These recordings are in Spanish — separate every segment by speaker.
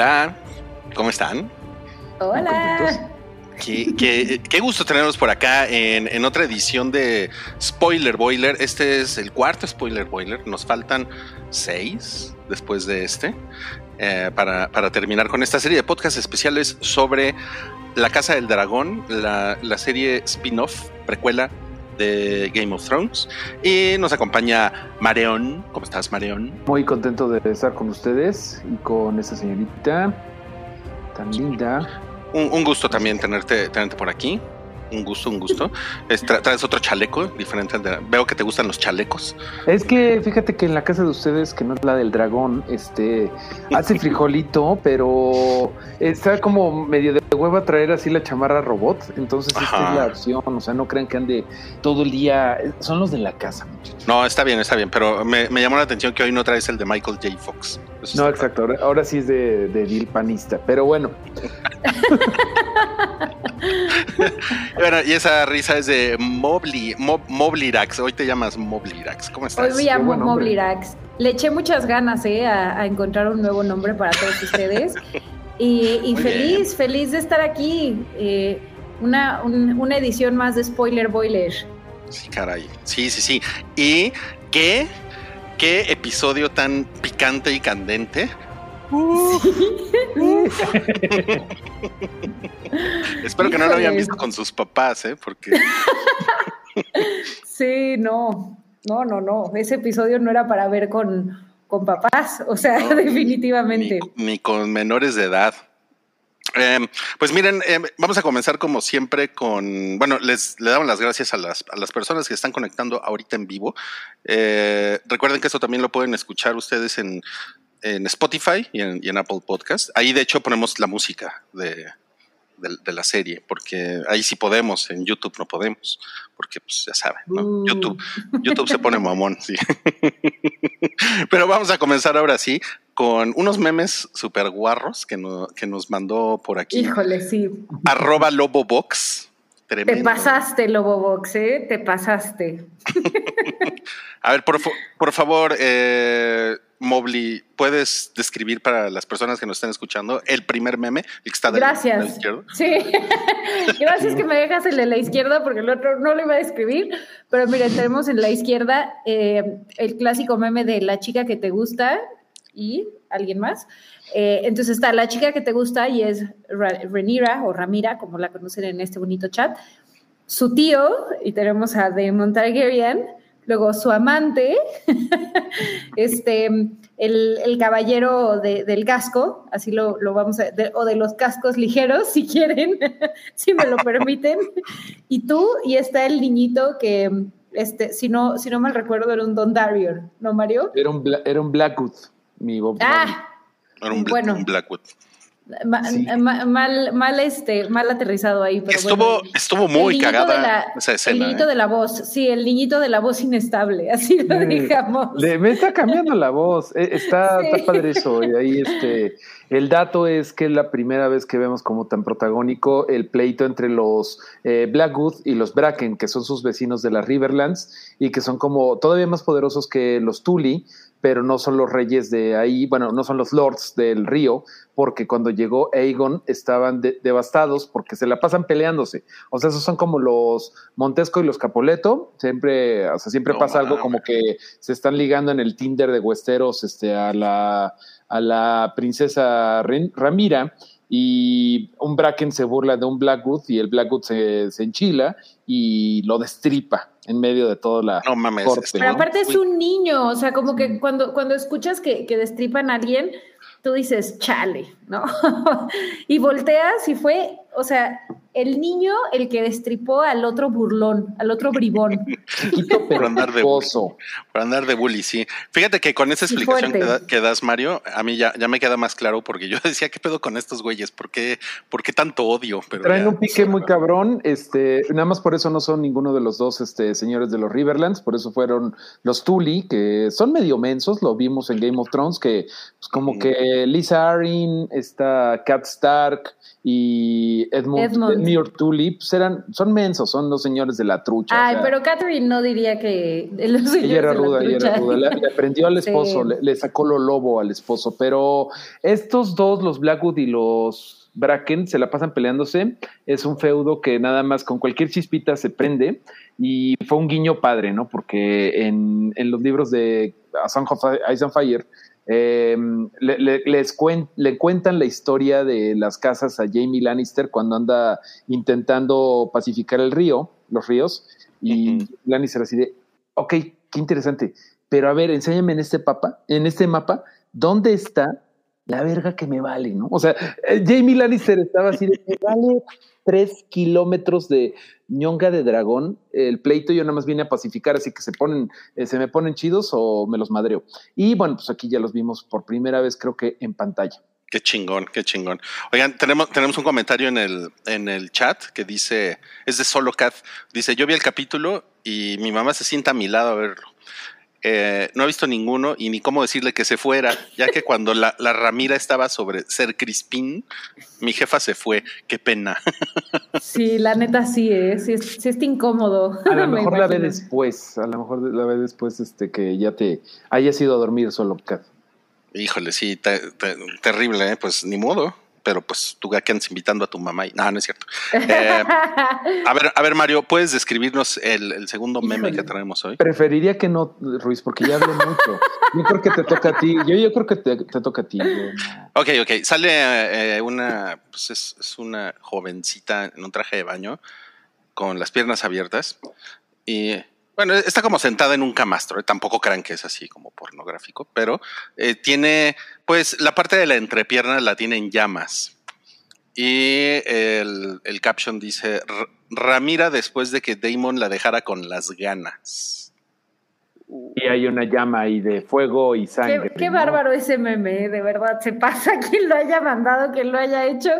Speaker 1: Hola, ¿cómo están?
Speaker 2: Hola.
Speaker 1: Qué, qué- qué gusto tenerlos por acá en, en otra edición de Spoiler Boiler. Este es el cuarto Spoiler Boiler. Nos faltan seis después de este eh, para, para terminar con esta serie de podcasts especiales sobre La Casa del Dragón, la, la serie spin-off, precuela de Game of Thrones. Y nos acompaña Mareón. ¿Cómo estás, Mareón?
Speaker 3: Muy contento de estar con ustedes y con esta señorita tan linda.
Speaker 1: Un, un gusto también tenerte, tenerte por aquí. Un gusto, un gusto. Es- tra- traes otro chaleco diferente de. Veo que te gustan los chalecos.
Speaker 3: Es que fíjate que en la casa de ustedes, que no es la del dragón, este hace frijolito, pero está como medio de hueva traer así la chamarra robot. Entonces esta es la opción. O sea, no crean que ande todo el día. Son los de la casa, muchachos.
Speaker 1: No, está bien, está bien, pero me, me llamó la atención que hoy no traes el de Michael J. Fox. Eso
Speaker 3: No, exacto. Ahora, ahora sí es de, de panista. Pero bueno.
Speaker 1: Bueno, y esa risa es de Mobley, Mob, Moblirax. Hoy te llamas Moblirax. ¿Cómo
Speaker 2: Hoy
Speaker 1: estás?
Speaker 2: me llamo. Moblirax. Le eché muchas ganas eh, a, a encontrar un nuevo nombre para todos ustedes. Y, feliz, feliz de estar aquí. eh, una, un- una edición más de Spoiler Boiler.
Speaker 1: Sí, caray. Sí, sí, sí. Y qué, qué episodio tan picante y candente. Espero que no lo hayan visto con sus papás, ¿eh? Porque
Speaker 2: Sí, no, no, no, no. Ese episodio no era para ver con, con papás, o sea,
Speaker 1: No,
Speaker 2: definitivamente.
Speaker 1: ni, ni con menores de edad. Eh, pues miren, eh, vamos a comenzar como siempre con, bueno, les le damos las gracias a las, a las personas que están conectando ahorita en vivo. Eh, recuerden que esto también lo pueden escuchar ustedes en, en Spotify y en, y en Apple Podcast. Ahí de hecho ponemos la música de, de, de la serie, porque ahí sí podemos, en YouTube no podemos, porque pues ya saben, ¿no?
Speaker 2: Uh.
Speaker 1: YouTube, YouTube se pone mamón, sí. Pero vamos a comenzar ahora sí con unos memes super guarros que, no- que nos mandó por aquí.
Speaker 2: Híjole, sí.
Speaker 1: Arroba Lobobox.
Speaker 2: Te
Speaker 1: Tremendo.
Speaker 2: pasaste, Lobo Box, ¿eh? Te pasaste.
Speaker 1: A ver, por, por favor, eh, Mobley, ¿puedes describir para las personas que nos están escuchando el primer meme? El que está de la- de la
Speaker 2: Gracias.
Speaker 1: izquierda?
Speaker 2: Sí, gracias que me dejas el de la izquierda porque el otro no lo iba a escribir. Pero miren, tenemos en la izquierda eh, el clásico meme de la chica que te gusta y alguien más. Eh, entonces está la chica que te gusta y es Ra- Renira o Ramira, como la conocen en este bonito chat. Su tío, y tenemos a Daemon Targaryen. Luego su amante, este, el, el caballero de- del casco, así lo, lo vamos a, de- o de los cascos ligeros, si quieren, si me lo permiten. Y tú, y está el niñito que, este, si no, si no mal recuerdo, era un Don Darion, ¿no, Mario?
Speaker 3: era un, Bla- era un Blackwood, mi Bob.
Speaker 2: Ah,
Speaker 1: Era un, Bla-
Speaker 2: Bueno.
Speaker 1: un Blackwood.
Speaker 2: Ma-
Speaker 3: Sí.
Speaker 2: ma- mal, mal, este, mal aterrizado ahí, pero
Speaker 1: estuvo,
Speaker 2: bueno.
Speaker 1: estuvo
Speaker 2: El
Speaker 1: muy cagada
Speaker 2: de la-
Speaker 1: esa
Speaker 2: El niñito
Speaker 1: ¿eh?
Speaker 2: de la voz, sí, el niñito de la voz inestable, así lo
Speaker 3: Sí.
Speaker 2: dejamos.
Speaker 3: Le, me está cambiando la voz. Eh, Está,
Speaker 2: Sí.
Speaker 3: está padre eso. Y ahí este, el dato es que es la primera vez que vemos como tan protagónico el pleito entre los eh, Blackwood y los Bracken, que son sus vecinos de las Riverlands y que son como todavía más poderosos que los Tully, pero no son los reyes de ahí, bueno, no son los lords del río, porque cuando llegó Aegon estaban de- devastados porque se la pasan peleándose. O sea, esos son como los Montesco y los Capoleto, siempre, o sea, siempre
Speaker 1: No
Speaker 3: pasa algo como que se están ligando en el Tinder de Westeros este, a, la, a la princesa Ren- Ramira y un Bracken se burla de un Blackwood y el Blackwood se, se enchila y lo destripa en medio de toda la
Speaker 1: No mames.
Speaker 3: corte.
Speaker 2: Pero aparte es un niño, o sea, como que cuando, cuando escuchas que, que destripan a alguien, tú dices, chale, ¿no? y volteas y fue, o sea, el niño el que destripó al otro burlón, al otro bribón.
Speaker 1: Por andar de
Speaker 3: culposo.
Speaker 1: Por andar de bully, sí. Fíjate que con esa explicación que,
Speaker 2: fuerte.
Speaker 1: da- que das, Mario, a mí ya, ya me queda más claro porque yo decía, ¿qué pedo con estos güeyes? ¿Por qué, por qué tanto odio? Pero
Speaker 3: Traen
Speaker 1: ya-
Speaker 3: un pique muy cabrón, este, nada más por eso no son ninguno de los dos este, señores de los Riverlands, por eso fueron los Tully, que son medio mensos, lo vimos en Game of Thrones, que pues, como que Lisa Arryn, está Cat Stark y Edmund,
Speaker 2: Edmund.
Speaker 3: Pues eran, son mensos, son los señores de la trucha.
Speaker 2: Ay, pero Catherine no diría que los
Speaker 3: ella era ruda, ella era ruda. Le, aprendió al esposo, le, sacó lo lobo al esposo. Pero estos dos, los Blackwood y los Bracken, se la pasan peleándose. Es un feudo que nada más con cualquier chispita se prende. Y fue un guiño padre, ¿no? Porque en, en los libros de A Song of Ice and Fire eh, le, les le cuentan la historia de las casas a Jamie Lannister cuando anda intentando pacificar el río, los ríos, y Lannister así de, ok, qué interesante, pero a ver, enséñame en este mapa, en este mapa, ¿dónde está la verga que me vale, no? O sea, eh, Jamie Lannister estaba así me vale tres kilómetros de ñonga de dragón, el pleito yo nada más vine a pacificar, así que se ponen, eh, se me ponen chidos o me los madreo. Y bueno, pues aquí ya los vimos por primera vez, creo que en pantalla.
Speaker 1: Qué chingón, qué chingón. Oigan, tenemos, tenemos un comentario en el, en el chat que dice, es de Solo Cat, dice, yo vi el capítulo y mi mamá se sienta a mi lado a verlo. Eh, no he visto ninguno y ni cómo decirle que se fuera, ya que cuando la, Ramira estaba sobre ser Crispín, mi jefa se fue. Qué pena.
Speaker 2: Sí, la neta sí, ¿eh? sí, está incómodo.
Speaker 3: A lo mejor la ve después, a lo mejor la ve después este, que ya te hayas ido a dormir solo, Kat.
Speaker 1: Híjole, sí, terrible, ¿eh? pues ni modo pero pues tú aquí andas invitando a tu mamá y no, no es cierto. Eh, a ver, a ver, Mario, ¿puedes describirnos el, segundo meme que traemos hoy?
Speaker 3: Preferiría que no, Ruiz, porque ya hablé mucho. Yo creo que te toca a ti. Yo, yo creo que te, toca a ti.
Speaker 1: Ok, ok. Sale eh, una, pues es, es una jovencita en un traje de baño con las piernas abiertas y bueno, está como sentada en un camastro, ¿eh? tampoco crean que es así como pornográfico, pero eh, tiene, pues la parte de la entrepierna la tiene en llamas. Y el, caption dice, Ramira después de que Damon la dejara con las ganas.
Speaker 3: Y hay una llama ahí de fuego y sangre.
Speaker 2: Qué, bárbaro ese meme, ¿eh? de verdad, se pasa quien lo haya mandado, quien lo haya hecho.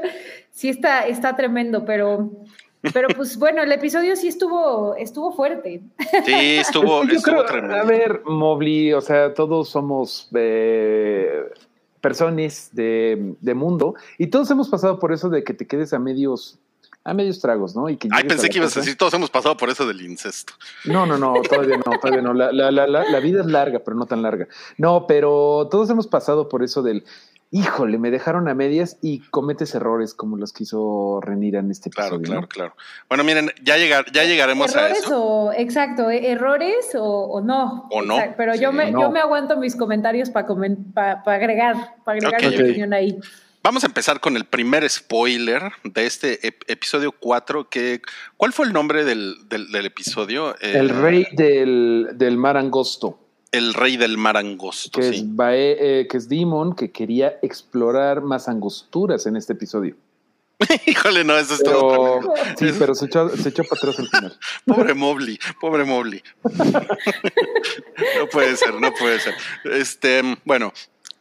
Speaker 2: Sí está, está tremendo, pero pero pues bueno, el episodio sí estuvo, estuvo fuerte.
Speaker 1: Sí, estuvo, estuvo tremendo.
Speaker 3: A ver, Mobley, o sea, todos somos eh, personas de, mundo y todos hemos pasado por eso de que te quedes a medios a medios tragos, ¿no? Y
Speaker 1: Ay, pensé que ibas a decir, todos hemos pasado por eso del incesto.
Speaker 3: No, no, no, todavía no, todavía no. La, la, la, la, vida es larga, pero no tan larga. No, pero todos hemos pasado por eso del, híjole, me dejaron a medias y cometes errores como los que hizo Renira en este
Speaker 1: episodio. Claro, claro, claro. Bueno, miren, ya, llegar, ya llegaremos
Speaker 2: a
Speaker 1: eso.
Speaker 2: O, exacto, ¿eh? errores o, no.
Speaker 1: O no.
Speaker 2: pero yo, me, yo me aguanto mis comentarios para agregar, para agregar mi opinión ahí.
Speaker 1: Vamos a empezar con el primer spoiler de este episodio 4. Que, ¿Cuál fue el nombre del, episodio?
Speaker 3: el rey del, del mar angosto.
Speaker 1: El rey del mar angosto.
Speaker 3: Que, es, eh, que es Demon, que quería explorar más angosturas en este episodio.
Speaker 1: Híjole, no, eso es todo.
Speaker 3: Sí, pero se echó, se echó para atrás al final.
Speaker 1: pobre Mobley, pobre Mobley. no puede ser, no puede ser. Este, bueno,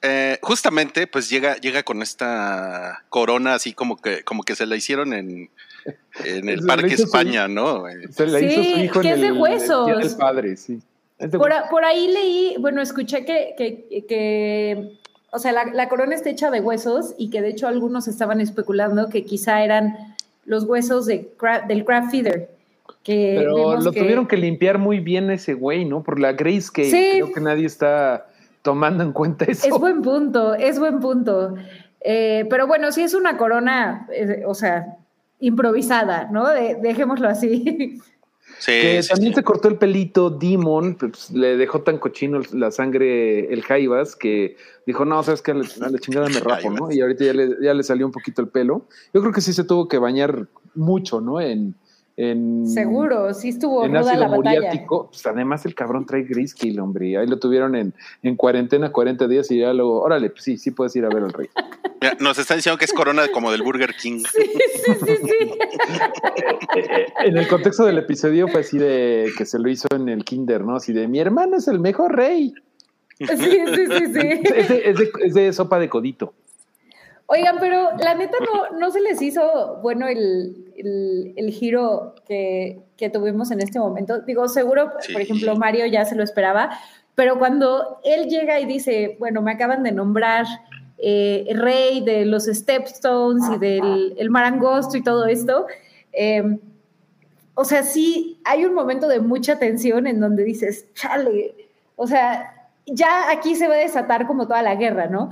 Speaker 1: eh, justamente, pues llega, llega con esta corona así como que, como que se la hicieron en, en el Parque España, ¿no?
Speaker 2: Se la hizo su hijo en el, de huesos.
Speaker 3: padre, sí.
Speaker 2: Por, ahí leí, bueno, escuché que, que, o sea, la, corona está hecha de huesos y que de hecho algunos estaban especulando que quizá eran los huesos de, del crab feeder. Que
Speaker 3: Pero lo tuvieron que limpiar muy bien ese güey, ¿no? Por la Grace que creo que nadie está tomando en cuenta eso.
Speaker 2: Es buen punto, es buen punto. Eh, pero bueno, sí es una corona, eh, o sea, improvisada, ¿no? dejémoslo así.
Speaker 3: que también se cortó el pelito Demon, pues, le dejó tan cochino la sangre el Jaivas que dijo, no, sabes que a la, chingada me rapo, ¿no? Y ahorita ya le, ya le, salió un poquito el pelo. Yo creo que sí se tuvo que bañar mucho, ¿no? En,
Speaker 2: Seguro, sí estuvo en ruda la batalla.
Speaker 3: Pues además el cabrón trae Grayscale, hombre. Ahí lo tuvieron en, en cuarentena 40 días y ya luego, órale, pues sí, sí puedes ir a ver al rey.
Speaker 1: nos están diciendo que es corona como del Burger King.
Speaker 2: Sí, sí, sí,
Speaker 3: en el contexto del episodio fue así de que se lo hizo en el kinder, ¿no? Así de mi hermano es el mejor rey.
Speaker 2: Sí, sí, sí, sí.
Speaker 3: Es de, es de, es de sopa de codito.
Speaker 2: Oigan, pero la neta no, no se les hizo bueno el, el, giro que, que, tuvimos en este momento. Digo, seguro, por ejemplo, Mario ya se lo esperaba, pero cuando él llega y dice, bueno, me acaban de nombrar eh, rey de los Stepstones y del el Marangosto y todo esto, Eh, o sea, sí, hay un momento de mucha tensión en donde dices, chale, o sea, ya aquí se va a desatar como toda la guerra, ¿no?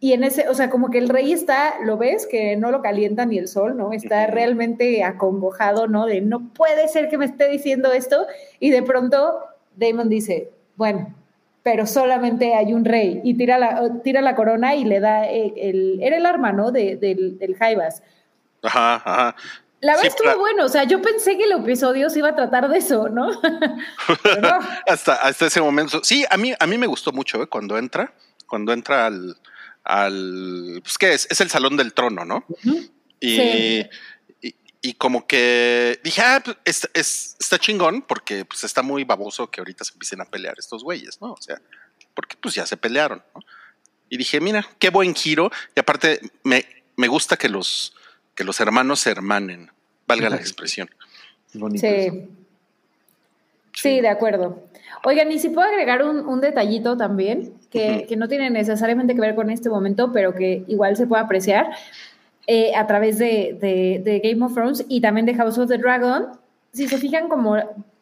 Speaker 2: Y en ese, o sea, como que el rey está, lo ves, que no lo calienta ni el sol, ¿no? Está realmente acongojado, ¿no? De no puede ser que me esté diciendo esto. Y de pronto Damon dice, bueno, pero solamente hay un rey. Y tira la, tira la corona y le da el, era el arma, ¿no? De, del, del Jaivas.
Speaker 1: Ajá, ajá.
Speaker 2: La verdad estuvo bueno, o sea, yo pensé que el episodio se iba a tratar de eso, ¿no?
Speaker 1: no. hasta, hasta ese momento. Sí, a mí, a mí me gustó mucho ¿eh? cuando entra, cuando entra al, al pues qué es, es el salón del trono, ¿no? y, sí. y, y, como que dije, ah, pues, es, es, está chingón, porque pues está muy baboso que ahorita se empiecen a pelear estos güeyes, ¿no? O sea, porque pues ya se pelearon, ¿no? Y dije, mira, qué buen giro. Y aparte, me, me gusta que los que los hermanos se hermanen, valga la expresión.
Speaker 2: Sí. Sí. de acuerdo. Oigan, y si puedo agregar un, un detallito también, que, que, no tiene necesariamente que ver con este momento, pero que igual se puede apreciar eh, a través de, de, de, Game of Thrones y también de House of the Dragon. Si se fijan como,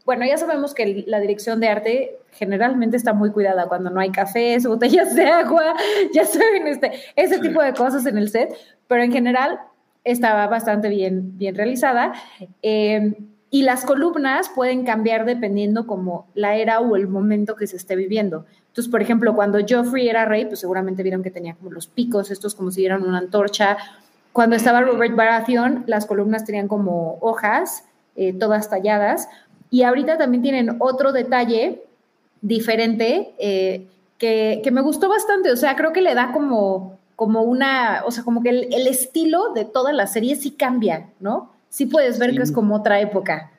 Speaker 2: bueno, ya sabemos que la dirección de arte generalmente está muy cuidada cuando no hay cafés, botellas de agua, ya saben, este, ese tipo de cosas en el set, pero en general estaba bastante bien, bien realizada. Eh, y las columnas pueden cambiar dependiendo como la era o el momento que se esté viviendo. Entonces, por ejemplo, cuando Joffrey era rey, pues seguramente vieron que tenía como los picos, estos como si dieran una antorcha. Cuando estaba Robert Baratheon, las columnas tenían como hojas, eh, todas talladas. Y ahorita también tienen otro detalle diferente eh, que, que me gustó bastante. O sea, creo que le da como como una, o sea, como que el, el, estilo de toda la serie sí cambia, ¿no? Sí puedes ver sí. que es como otra época.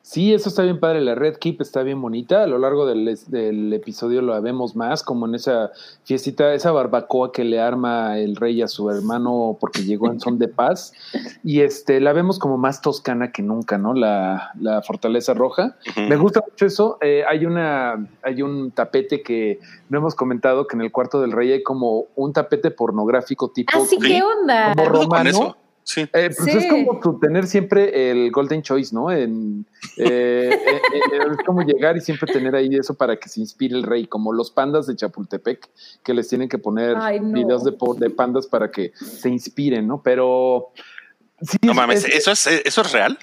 Speaker 3: Sí, eso está bien padre. La Red Keep está bien bonita. A lo largo del, del, episodio lo vemos más, como en esa fiestita, esa barbacoa que le arma el rey a su hermano porque llegó en son de paz. Y este, la vemos como más toscana que nunca, ¿no? La, la Fortaleza Roja. Uh -huh. Me gusta mucho eso. Eh, hay, una, hay un tapete que no hemos comentado que en el cuarto del rey hay como un tapete pornográfico tipo.
Speaker 2: ¿Ah, sí? ¿Qué onda?
Speaker 3: Como romano.
Speaker 1: Sí.
Speaker 3: Eh, pues sí. es como tu tener siempre el Golden Choice, ¿no? En, eh, eh, es como llegar y siempre tener ahí eso para que se inspire el rey, como los pandas de Chapultepec, que les tienen que poner Ay, no. videos de, de, pandas para que se inspiren, ¿no? Pero.
Speaker 1: Sí, no mames, es, ¿eso, es, ¿eso es real?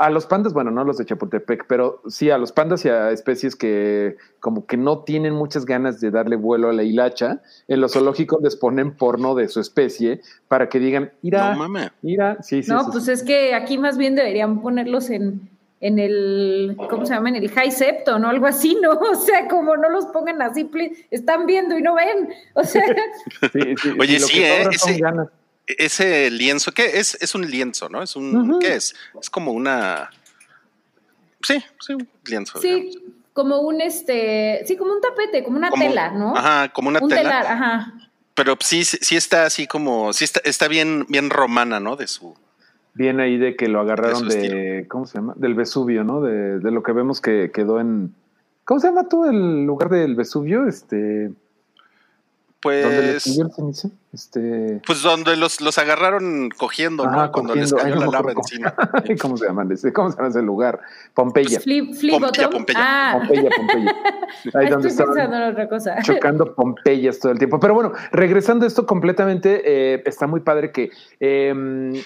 Speaker 3: A los pandas, bueno, no los de Chapultepec, pero sí a los pandas y a especies que como que no tienen muchas ganas de darle vuelo a la hilacha, en los zoológicos les ponen porno de su especie para que digan, mira,
Speaker 1: no,
Speaker 3: mira, sí, sí.
Speaker 2: No,
Speaker 3: sí,
Speaker 2: pues
Speaker 3: sí.
Speaker 2: es que aquí más bien deberían ponerlos en, en el, ¿cómo se llama? En el high septo, ¿no? Algo así, ¿no? O sea, como no los pongan así, están viendo y no ven, o sea.
Speaker 1: sí, sí, Oye, sí, ¿eh? Ese, ese lienzo, ¿qué es? Es un lienzo, ¿no? Es un, uh -huh. ¿qué es? Es como una, sí, sí, un lienzo.
Speaker 2: Sí, digamos. como un, este, sí, como un tapete, como una
Speaker 1: como,
Speaker 2: tela, ¿no?
Speaker 1: Ajá, como una
Speaker 2: un
Speaker 1: tela.
Speaker 2: telar, ajá.
Speaker 1: Pero sí, sí está así como, sí está, está bien, bien romana, ¿no? De su,
Speaker 3: Bien ahí de que lo agarraron de, de ¿cómo se llama? Del Vesubio, ¿no? De, de, lo que vemos que quedó en, ¿cómo se llama tú el lugar del Vesubio? Este,
Speaker 1: pues,
Speaker 3: ¿dónde les cayó el cenizo? Este,
Speaker 1: pues donde los, los agarraron cogiendo, Ajá, ¿no? Cuando cogiendo. les cayó Ay, no la lava encima.
Speaker 3: ¿Cómo se llama ese? ¿Cómo se llama ese lugar? Pompeya.
Speaker 2: Flip, flip
Speaker 1: Pompeya, Pompeya.
Speaker 2: Ah.
Speaker 3: Pompeya, Pompeya.
Speaker 2: Ahí donde Estoy pensando en otra cosa.
Speaker 3: Chocando Pompeyas todo el tiempo. Pero bueno, regresando a esto completamente, eh, está muy padre que eh,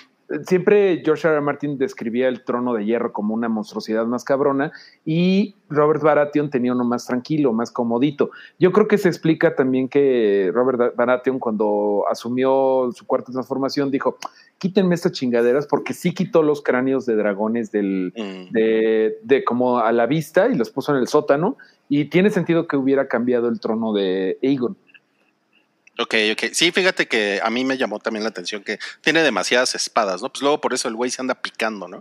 Speaker 3: siempre George R. R. Martin describía el trono de hierro como una monstruosidad más cabrona y Robert Baratheon tenía uno más tranquilo, más comodito. Yo creo que se explica también que Robert Baratheon cuando asumió su cuarta transformación dijo, quítenme estas chingaderas porque sí quitó los cráneos de dragones del, mm. de, de como a la vista y los puso en el sótano y tiene sentido que hubiera cambiado el trono de Aegon.
Speaker 1: Ok, ok. Sí, fíjate que a mí me llamó también la atención que tiene demasiadas espadas, ¿no? Pues luego por eso el güey se anda picando, ¿no?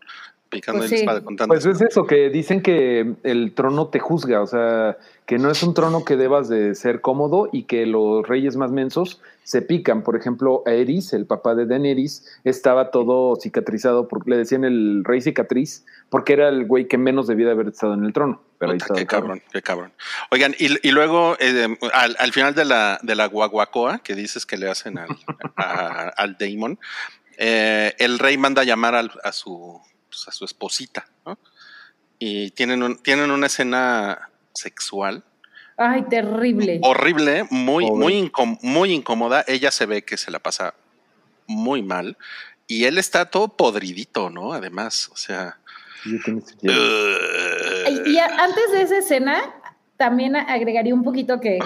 Speaker 1: Picando pues
Speaker 3: sí.
Speaker 1: la espada con tantas.
Speaker 3: Pues es eso, que dicen que el trono te juzga, o sea, que no es un trono que debas de ser cómodo y que los reyes más mensos se pican. Por ejemplo, Aerys, el papá de Daenerys, estaba todo cicatrizado, porque le decían el rey cicatriz, porque era el güey que menos debía de haber estado en el trono. Pero
Speaker 1: Puta, qué cabrón, qué cabrón. Oigan, y, y luego eh, al, al, final de la, de la guaguacoa que dices que le hacen al, a, al Daemon, eh, el rey manda a llamar al, a su pues, a su esposita, ¿no? Y tienen, un, tienen una escena sexual.
Speaker 2: Ay, terrible.
Speaker 1: Horrible, muy, muy, muy incómoda. Ella se ve que se la pasa muy mal. Y él está todo podridito, ¿no? Además, o sea.
Speaker 2: y antes de esa escena, también agregaría un poquito que,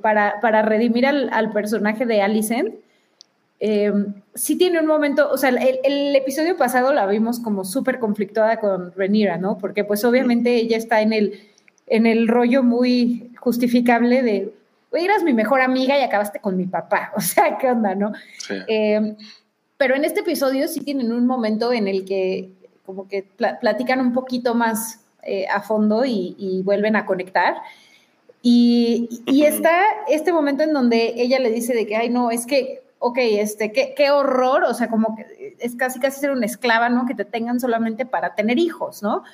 Speaker 2: para, para, redimir al, personaje de Alicent, eh, sí tiene un momento, o sea, el, episodio pasado la vimos como súper conflictuada con Renira, ¿no? Porque pues obviamente ella está en el, en el rollo muy justificable de, eras mi mejor amiga y acabaste con mi papá, o sea, ¿qué onda, no? Eh, pero en este episodio sí tienen un momento en el que como que platican un poquito más eh, a fondo y, vuelven a conectar. Y, está este momento en donde ella le dice de que, ay, no, es que, ok, este, qué, qué horror, o sea, como que es casi casi ser una esclava, ¿no? Que te tengan solamente para tener hijos, ¿no?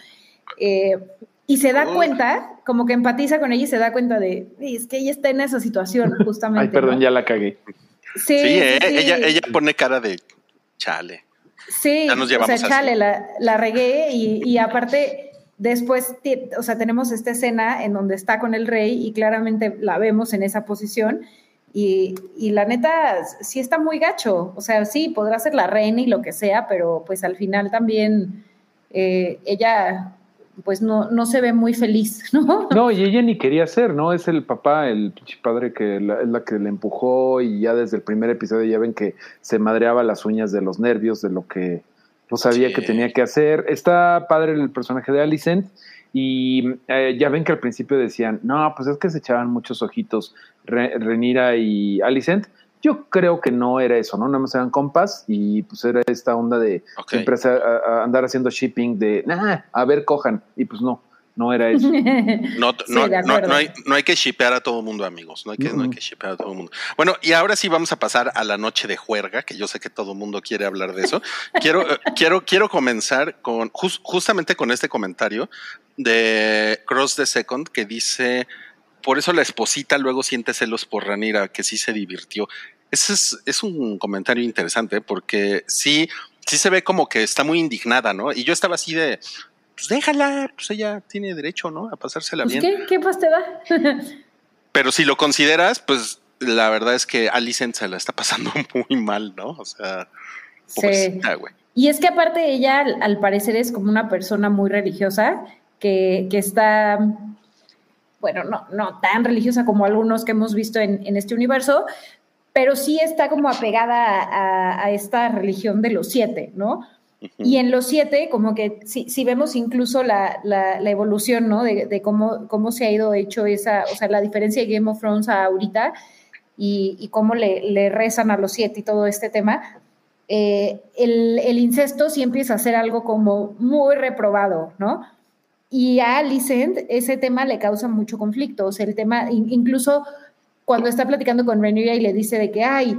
Speaker 2: Eh, y se da cuenta, como que empatiza con ella y se da cuenta de, es que ella está en esa situación, justamente.
Speaker 3: Ay, perdón, ya la cagué.
Speaker 1: Sí, eh, Ella, ella pone cara de chale.
Speaker 2: Sí, o sea, chale, la, la regué y, y aparte Después, o sea, tenemos esta escena en donde está con el rey y claramente la vemos en esa posición. Y, la neta, sí está muy gacho. O sea, sí, podrá ser la reina y lo que sea, pero pues al final también eh, ella pues no, no se ve muy feliz, ¿no?
Speaker 3: No, y ella ni quería ser, ¿no? Es el papá, el padre que es la que le empujó y ya desde el primer episodio ya ven que se madreaba las uñas de los nervios de lo que no sabía que tenía que hacer. Está padre el personaje de Alicent y eh, ya ven que al principio decían, no, pues es que se echaban muchos ojitos Renira y Alicent. Yo creo que no era eso, ¿no? Nada más eran compas y pues era esta onda de siempre andar haciendo shipping de, nah, a ver, cojan. Y pues no no era eso.
Speaker 1: No, no, hay, no hay que shipear a todo el mundo, amigos. No hay que, no hay que shipear a todo el mundo. Bueno, y ahora sí vamos a pasar a la noche de juerga, que yo sé que todo el mundo quiere hablar de eso. quiero, eh, quiero, quiero comenzar con justamente con este comentario de Cross the Second que dice: Por eso la esposita luego siente celos por Ranira, que sí se divirtió. Ese es, es un comentario interesante porque sí, sí se ve como que está muy indignada, ¿no? Y yo estaba así de, pues déjala, pues ella tiene derecho, ¿no? A pasársela pues,
Speaker 2: bien. ¿Qué, qué pues te da?
Speaker 1: Pero si lo consideras, pues la verdad es que Alicent se la está pasando muy mal, ¿no? O sea,
Speaker 2: sí. Y es que aparte ella, al, parecer, es como una persona muy religiosa que, que está, bueno, no, no tan religiosa como algunos que hemos visto en, en este universo, pero sí está como apegada a, a, esta religión de los siete, ¿no? Y en los siete, como que si, vemos incluso la, evolución, ¿no? De, cómo, cómo se ha ido hecho esa, o sea, la diferencia de Game of Thrones a ahorita y, cómo le, rezan a los siete y todo este tema, eh, el, incesto sí empieza a ser algo como muy reprobado, ¿no? Y a Alicent ese tema le causa mucho conflicto, o sea, el tema, incluso cuando está platicando con Rhaenyra y le dice de que, ay,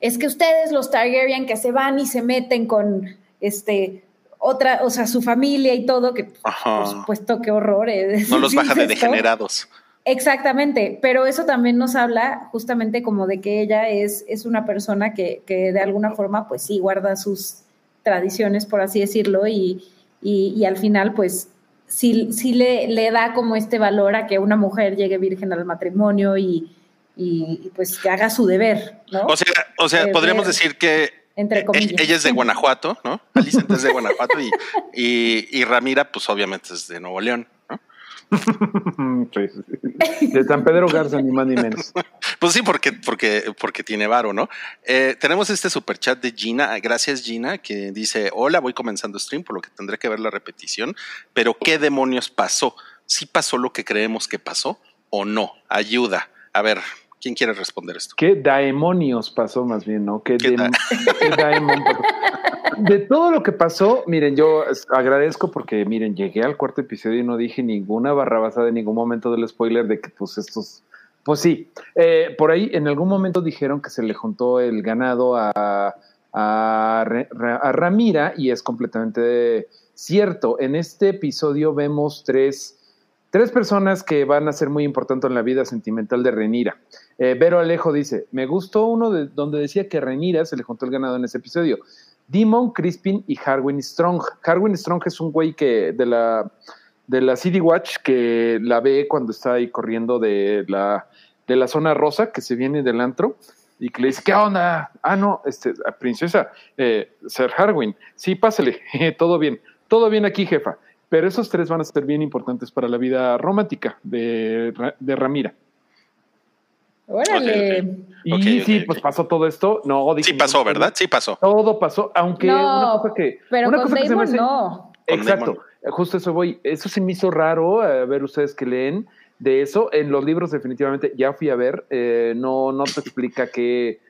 Speaker 2: es que ustedes los Targaryen que se van y se meten con este, otra, o sea, su familia y todo, que por supuesto qué horror.
Speaker 1: no los baja de degenerados.
Speaker 2: Exactamente, pero eso también nos habla justamente como de que ella es, es una persona que, que de alguna forma pues sí guarda sus tradiciones, por así decirlo, y, y, al final pues sí, sí le, le, da como este valor a que una mujer llegue virgen al matrimonio y, y pues que haga su deber, ¿no?
Speaker 1: O sea, o sea podríamos decir que
Speaker 2: entre comillas.
Speaker 1: Ella es de Guanajuato, ¿no? Alicente es de Guanajuato y, y, Ramira, pues obviamente es de Nuevo León, ¿no?
Speaker 3: De San Pedro Garza, ni más ni menos.
Speaker 1: Pues sí, porque, porque, porque tiene varo, ¿no? Eh, tenemos este super chat de Gina, gracias Gina, que dice, hola, voy comenzando stream, por lo que tendré que ver la repetición, pero ¿qué demonios pasó? ¿Sí pasó lo que creemos que pasó o no? Ayuda. A ver, ¿Quién quiere responder esto?
Speaker 3: ¿Qué demonios pasó más bien, no? ¿Qué, De todo lo que pasó, miren, yo agradezco porque, miren, llegué al cuarto episodio y no dije ninguna barrabasada en ningún momento del spoiler de que, pues, estos... Pues sí, eh, por ahí en algún momento dijeron que se le juntó el ganado a, a, a Ramira y es completamente cierto. En este episodio vemos tres Tres personas que van a ser muy importantes en la vida sentimental de Renira. Eh, Vero Alejo dice, me gustó uno de donde decía que Renira se le juntó el ganado en ese episodio. Demon, Crispin y Harwin Strong. Harwin Strong es un güey que de la de la City Watch que la ve cuando está ahí corriendo de la, de la zona rosa que se viene del antro y que le dice, ¿qué onda? Ah, no, este, princesa, eh, Sir Harwin, sí, pásale, todo bien, todo bien aquí, jefa. Pero esos tres van a ser bien importantes para la vida romántica de, de Ramira.
Speaker 2: Órale.
Speaker 3: Y sí, pues pasó todo esto. No,
Speaker 1: sí pasó, ¿verdad? Sí pasó.
Speaker 3: Todo pasó, aunque
Speaker 2: no, una cosa que. Pero con Damon no.
Speaker 3: Exacto, justo eso voy. Eso se me hizo raro a ver ustedes que leen de eso. En los libros, definitivamente, ya fui a ver. Eh, no, no te explica que,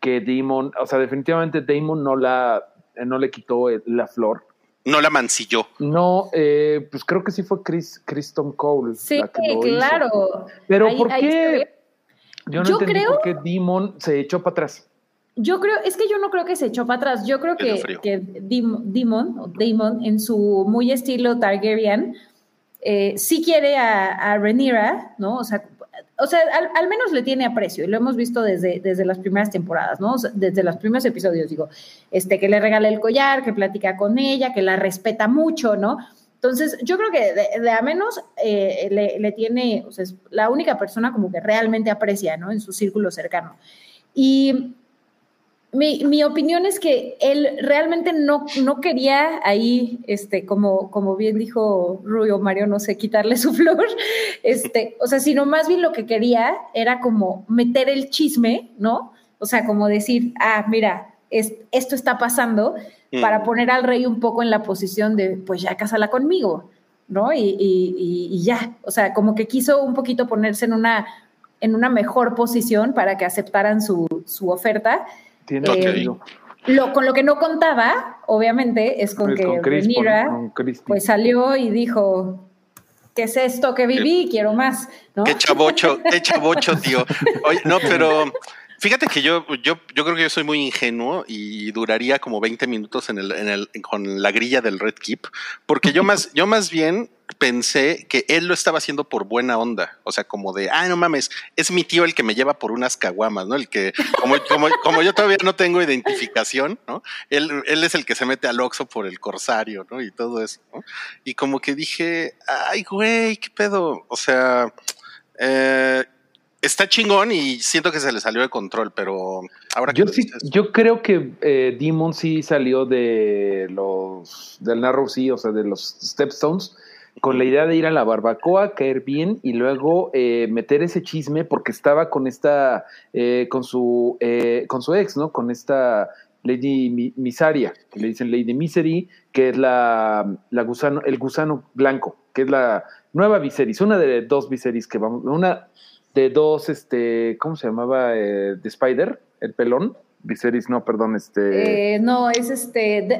Speaker 3: que Damon, o sea, definitivamente Damon no la, no le quitó la flor.
Speaker 1: No la mancilló.
Speaker 3: No, eh, pues creo que sí fue Chris, Kristen Cole.
Speaker 2: Sí, claro.
Speaker 3: Pero ¿por qué? Yo no entendí creo, por qué Demon se echó para atrás.
Speaker 2: Yo creo, es que yo no creo que se echó para atrás. Yo creo que, que Demon, Demon, en su muy estilo Targaryen, eh, sí quiere a, a Rhaenyra, ¿no? O sea, o sea al, menos le tiene aprecio y lo hemos visto desde, desde las primeras temporadas, ¿no? desde los primeros episodios, digo, este, que le regala el collar, que platica con ella, que la respeta mucho, ¿no? Entonces, yo creo que de, a menos eh, le, tiene, o sea, es la única persona como que realmente aprecia, ¿no? En su círculo cercano. Y mi, mi, opinión es que él realmente no, no quería ahí, este, como, como bien dijo Rubio Mario, no sé, quitarle su flor, este, o sea, sino más bien lo que quería era como meter el chisme, ¿no? O sea, como decir, ah, mira, es, esto está pasando, para poner al rey un poco en la posición de, pues ya cásala conmigo, ¿no? Y, ya, o sea, como que quiso un poquito ponerse en una, en una mejor posición para que aceptaran su, oferta.
Speaker 3: Tiene eh,
Speaker 2: lo, con lo que no contaba, obviamente, es con que pues salió y dijo, ¿qué es esto que viví? Quiero más, ¿no?
Speaker 1: Qué chavocho, qué chavocho, tío. Oye, no, pero Fíjate que yo, yo, yo creo que yo soy muy ingenuo y duraría como 20 minutos en el, en el, con la grilla del Red Keep, porque yo más, yo más bien pensé que él lo estaba haciendo por buena onda, o sea, como de, ay, no mames, es mi tío el que me lleva por unas caguamas, ¿no? El que, como, como, como yo todavía no tengo identificación, ¿no? Él, él es el que se mete al Oxxo por el corsario, ¿no? Y todo eso, ¿no? Y como que dije, ay, güey, qué pedo, o sea, eh, está chingón y siento que se le salió de control, pero ahora
Speaker 3: yo sí, yo creo que eh, Demon sí salió de los del Narrow Sea, o sea, de los Stepstones, con la idea de ir a la barbacoa, caer bien y luego eh, meter ese chisme porque estaba con esta, eh, con su, con su ex, ¿no? Con esta Lady Misaria, que le dicen Lady Misery, que es la, la gusano, el gusano blanco, que es la nueva Viserys, una de dos Viserys que vamos, una de dos, este, ¿cómo se llamaba? Eh, de Spider, el pelón. Viserys, no, perdón, este.
Speaker 2: Eh, no, es este.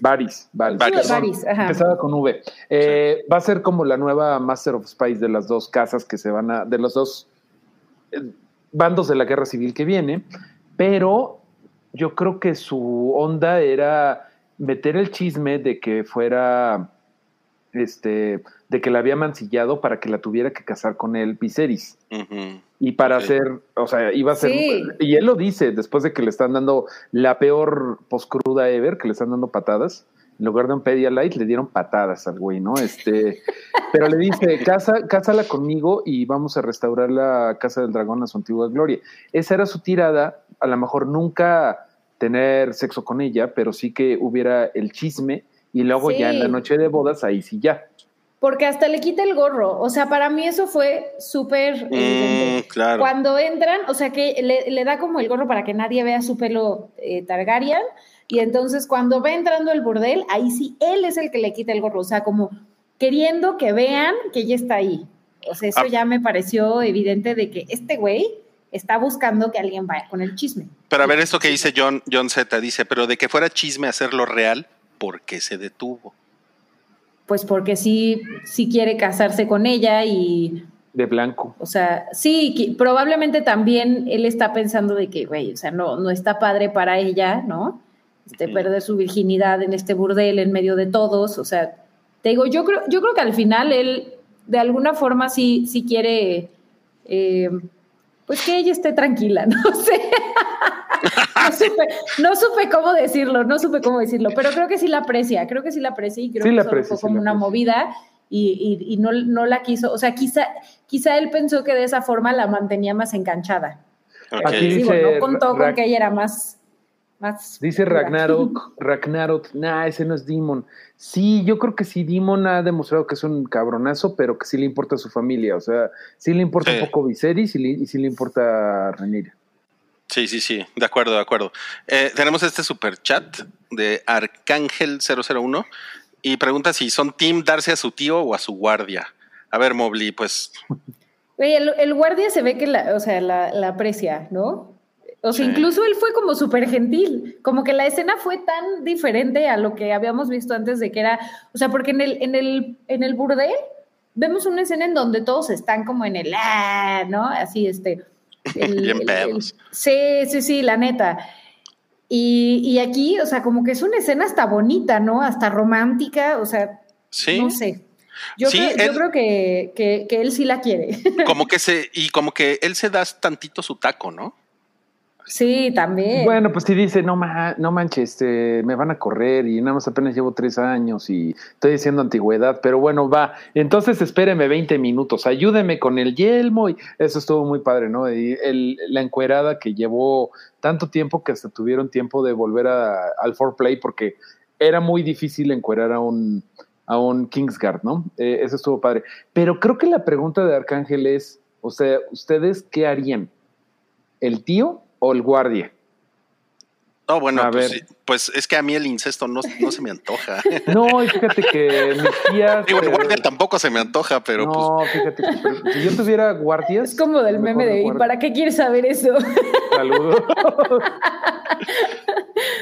Speaker 3: Varys,
Speaker 2: Varys.
Speaker 3: Empezaba con V. Eh, va a ser como la nueva Master of Spice de las dos casas que se van a. de los dos bandos de la guerra civil que viene. Pero yo creo que su onda era meter el chisme de que fuera. Este de que la había mancillado para que la tuviera que casar con él Viserys. Y para hacer, o sea, iba a ser, y él lo dice después de que le están dando la peor poscruda ever, que le están dando patadas. En lugar de un Pedialyte le dieron patadas al güey, ¿no? Este, pero le dice, Casa, cásala conmigo y vamos a restaurar la Casa del Dragón a su antigua gloria. Esa era su tirada, a lo mejor nunca tener sexo con ella, pero sí que hubiera el chisme y luego ya en la noche de bodas, ahí sí ya
Speaker 2: porque hasta le quita el gorro. O sea, para mí eso fue súper
Speaker 1: mm, claro.
Speaker 2: Cuando entran, o sea, que le, da como el gorro para que nadie vea su pelo eh, Targaryen. Y entonces cuando va entrando el bordel, ahí sí él es el que le quita el gorro. O sea, como queriendo que vean que ella está ahí. O sea, eso ah. ya me pareció evidente de que este güey está buscando que alguien vaya con el chisme.
Speaker 1: Pero a ver, esto que dice John, John Z dice, pero de que fuera chisme hacerlo real, ¿por qué se detuvo?
Speaker 2: Pues porque sí, sí quiere casarse con ella y...
Speaker 3: De blanco.
Speaker 2: O sea, sí, probablemente también él está pensando de que, güey, o sea, no, no está padre para ella, ¿no? Este, perder su virginidad en este burdel en medio de todos, o sea, te digo, yo creo, yo creo que al final él de alguna forma sí, sí quiere, eh, pues que ella esté tranquila, no sé. no, supe, no supe cómo decirlo, no supe cómo decirlo, pero creo que sí la aprecia, creo que sí la aprecia y creo
Speaker 3: Sí
Speaker 2: que solo fue
Speaker 3: sí
Speaker 2: como una movida y, y- y no, no la quiso, o sea, quizá, quizá él pensó que de esa forma la mantenía más enganchada.
Speaker 1: Ok.
Speaker 3: Aquí
Speaker 2: Digo,
Speaker 3: dice
Speaker 2: no contó con que ella era más... más
Speaker 3: Dice. Ragnarok, Ragnarok, nah, ese no es Demon. Sí, yo creo que sí, Demon ha demostrado que es un cabronazo, pero que sí le importa a su familia. O sea, sí le importa
Speaker 1: Sí.
Speaker 3: un poco Viserys y, le- y sí le importa a Rhaenyra.
Speaker 1: Sí, sí, sí, de acuerdo, de acuerdo. Eh, tenemos este super chat de Arcángel001 y pregunta si son team darse a su tío o a su guardia. A ver, Mobley, pues
Speaker 2: Oye, el, el guardia se ve que la, o sea, la, la aprecia, ¿no? O sea,
Speaker 1: Sí.
Speaker 2: incluso él fue como súper gentil, como que la escena fue tan diferente a lo que habíamos visto antes de que era, o sea, porque en el, en el, en el burdel vemos una escena en donde todos están como en el, ah, ¿no? Así, este. el-
Speaker 1: Bien pedos.
Speaker 2: sí, sí, sí, la neta. Y, y aquí, o sea, como que es una escena hasta bonita, ¿no? Hasta romántica, o sea,
Speaker 1: sí,
Speaker 2: no sé. Yo,
Speaker 1: Sí,
Speaker 2: creo, yo
Speaker 1: él-
Speaker 2: creo que, que, que él sí la quiere.
Speaker 1: como que se, y como que él se da tantito su taco, ¿no?
Speaker 2: Sí, también.
Speaker 3: Bueno, pues sí dice, no, ma- no manches, este, me van a correr y nada más apenas llevo tres años y estoy diciendo antigüedad, pero bueno, va. Entonces espéreme 20 minutos, ayúdeme con el yelmo y eso estuvo muy padre, ¿no? Y el- la encuerada que llevó tanto tiempo que hasta tuvieron tiempo de volver a- al foreplay porque era muy difícil encuerar a un, a un Kingsguard, ¿no? Eh, eso estuvo padre. Pero creo que la pregunta de Arcángel es, o sea, ¿ustedes qué harían? ¿El tío o el guardia?
Speaker 1: No, bueno,
Speaker 3: A
Speaker 1: pues,
Speaker 3: ver.
Speaker 1: sí, pues es que a mí el incesto no, no se me antoja.
Speaker 3: No, y fíjate que mis tías.
Speaker 1: Digo, el
Speaker 3: eh,
Speaker 1: guardia tampoco se me antoja, pero pues
Speaker 3: no, fíjate que pero si yo tuviera guardias.
Speaker 2: es como del meme de, ¿y para qué quieres saber eso?
Speaker 3: Saludos.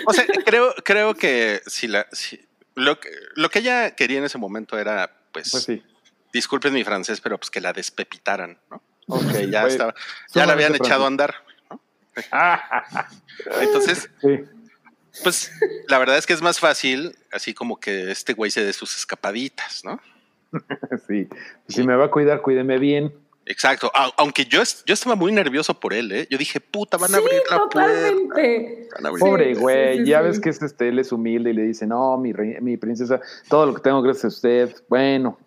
Speaker 1: O sea, creo, creo que si la, si- lo, que, lo que ella quería en ese momento era, pues,
Speaker 3: pues sí.
Speaker 1: disculpen mi francés, pero pues que la despepitaran, ¿no?
Speaker 3: Ok,
Speaker 1: ya estaba, ya la habían echado a andar. Entonces,
Speaker 3: Sí.
Speaker 1: pues, la verdad es que es más fácil, así como que este güey se dé sus escapaditas, ¿no?
Speaker 3: sí. Si me va a cuidar, cuídeme bien.
Speaker 1: Exacto. Aunque yo, es- yo estaba muy nervioso por él, ¿eh? Yo dije, puta, van a abrir la puerta.
Speaker 2: totalmente.
Speaker 1: Abrir-
Speaker 3: Pobre
Speaker 2: sí,
Speaker 3: güey,
Speaker 2: sí,
Speaker 3: ya
Speaker 2: sí.
Speaker 3: ves que es este, él es humilde y le dice, no, mi, rey- mi princesa, todo lo que tengo gracias a usted. Bueno,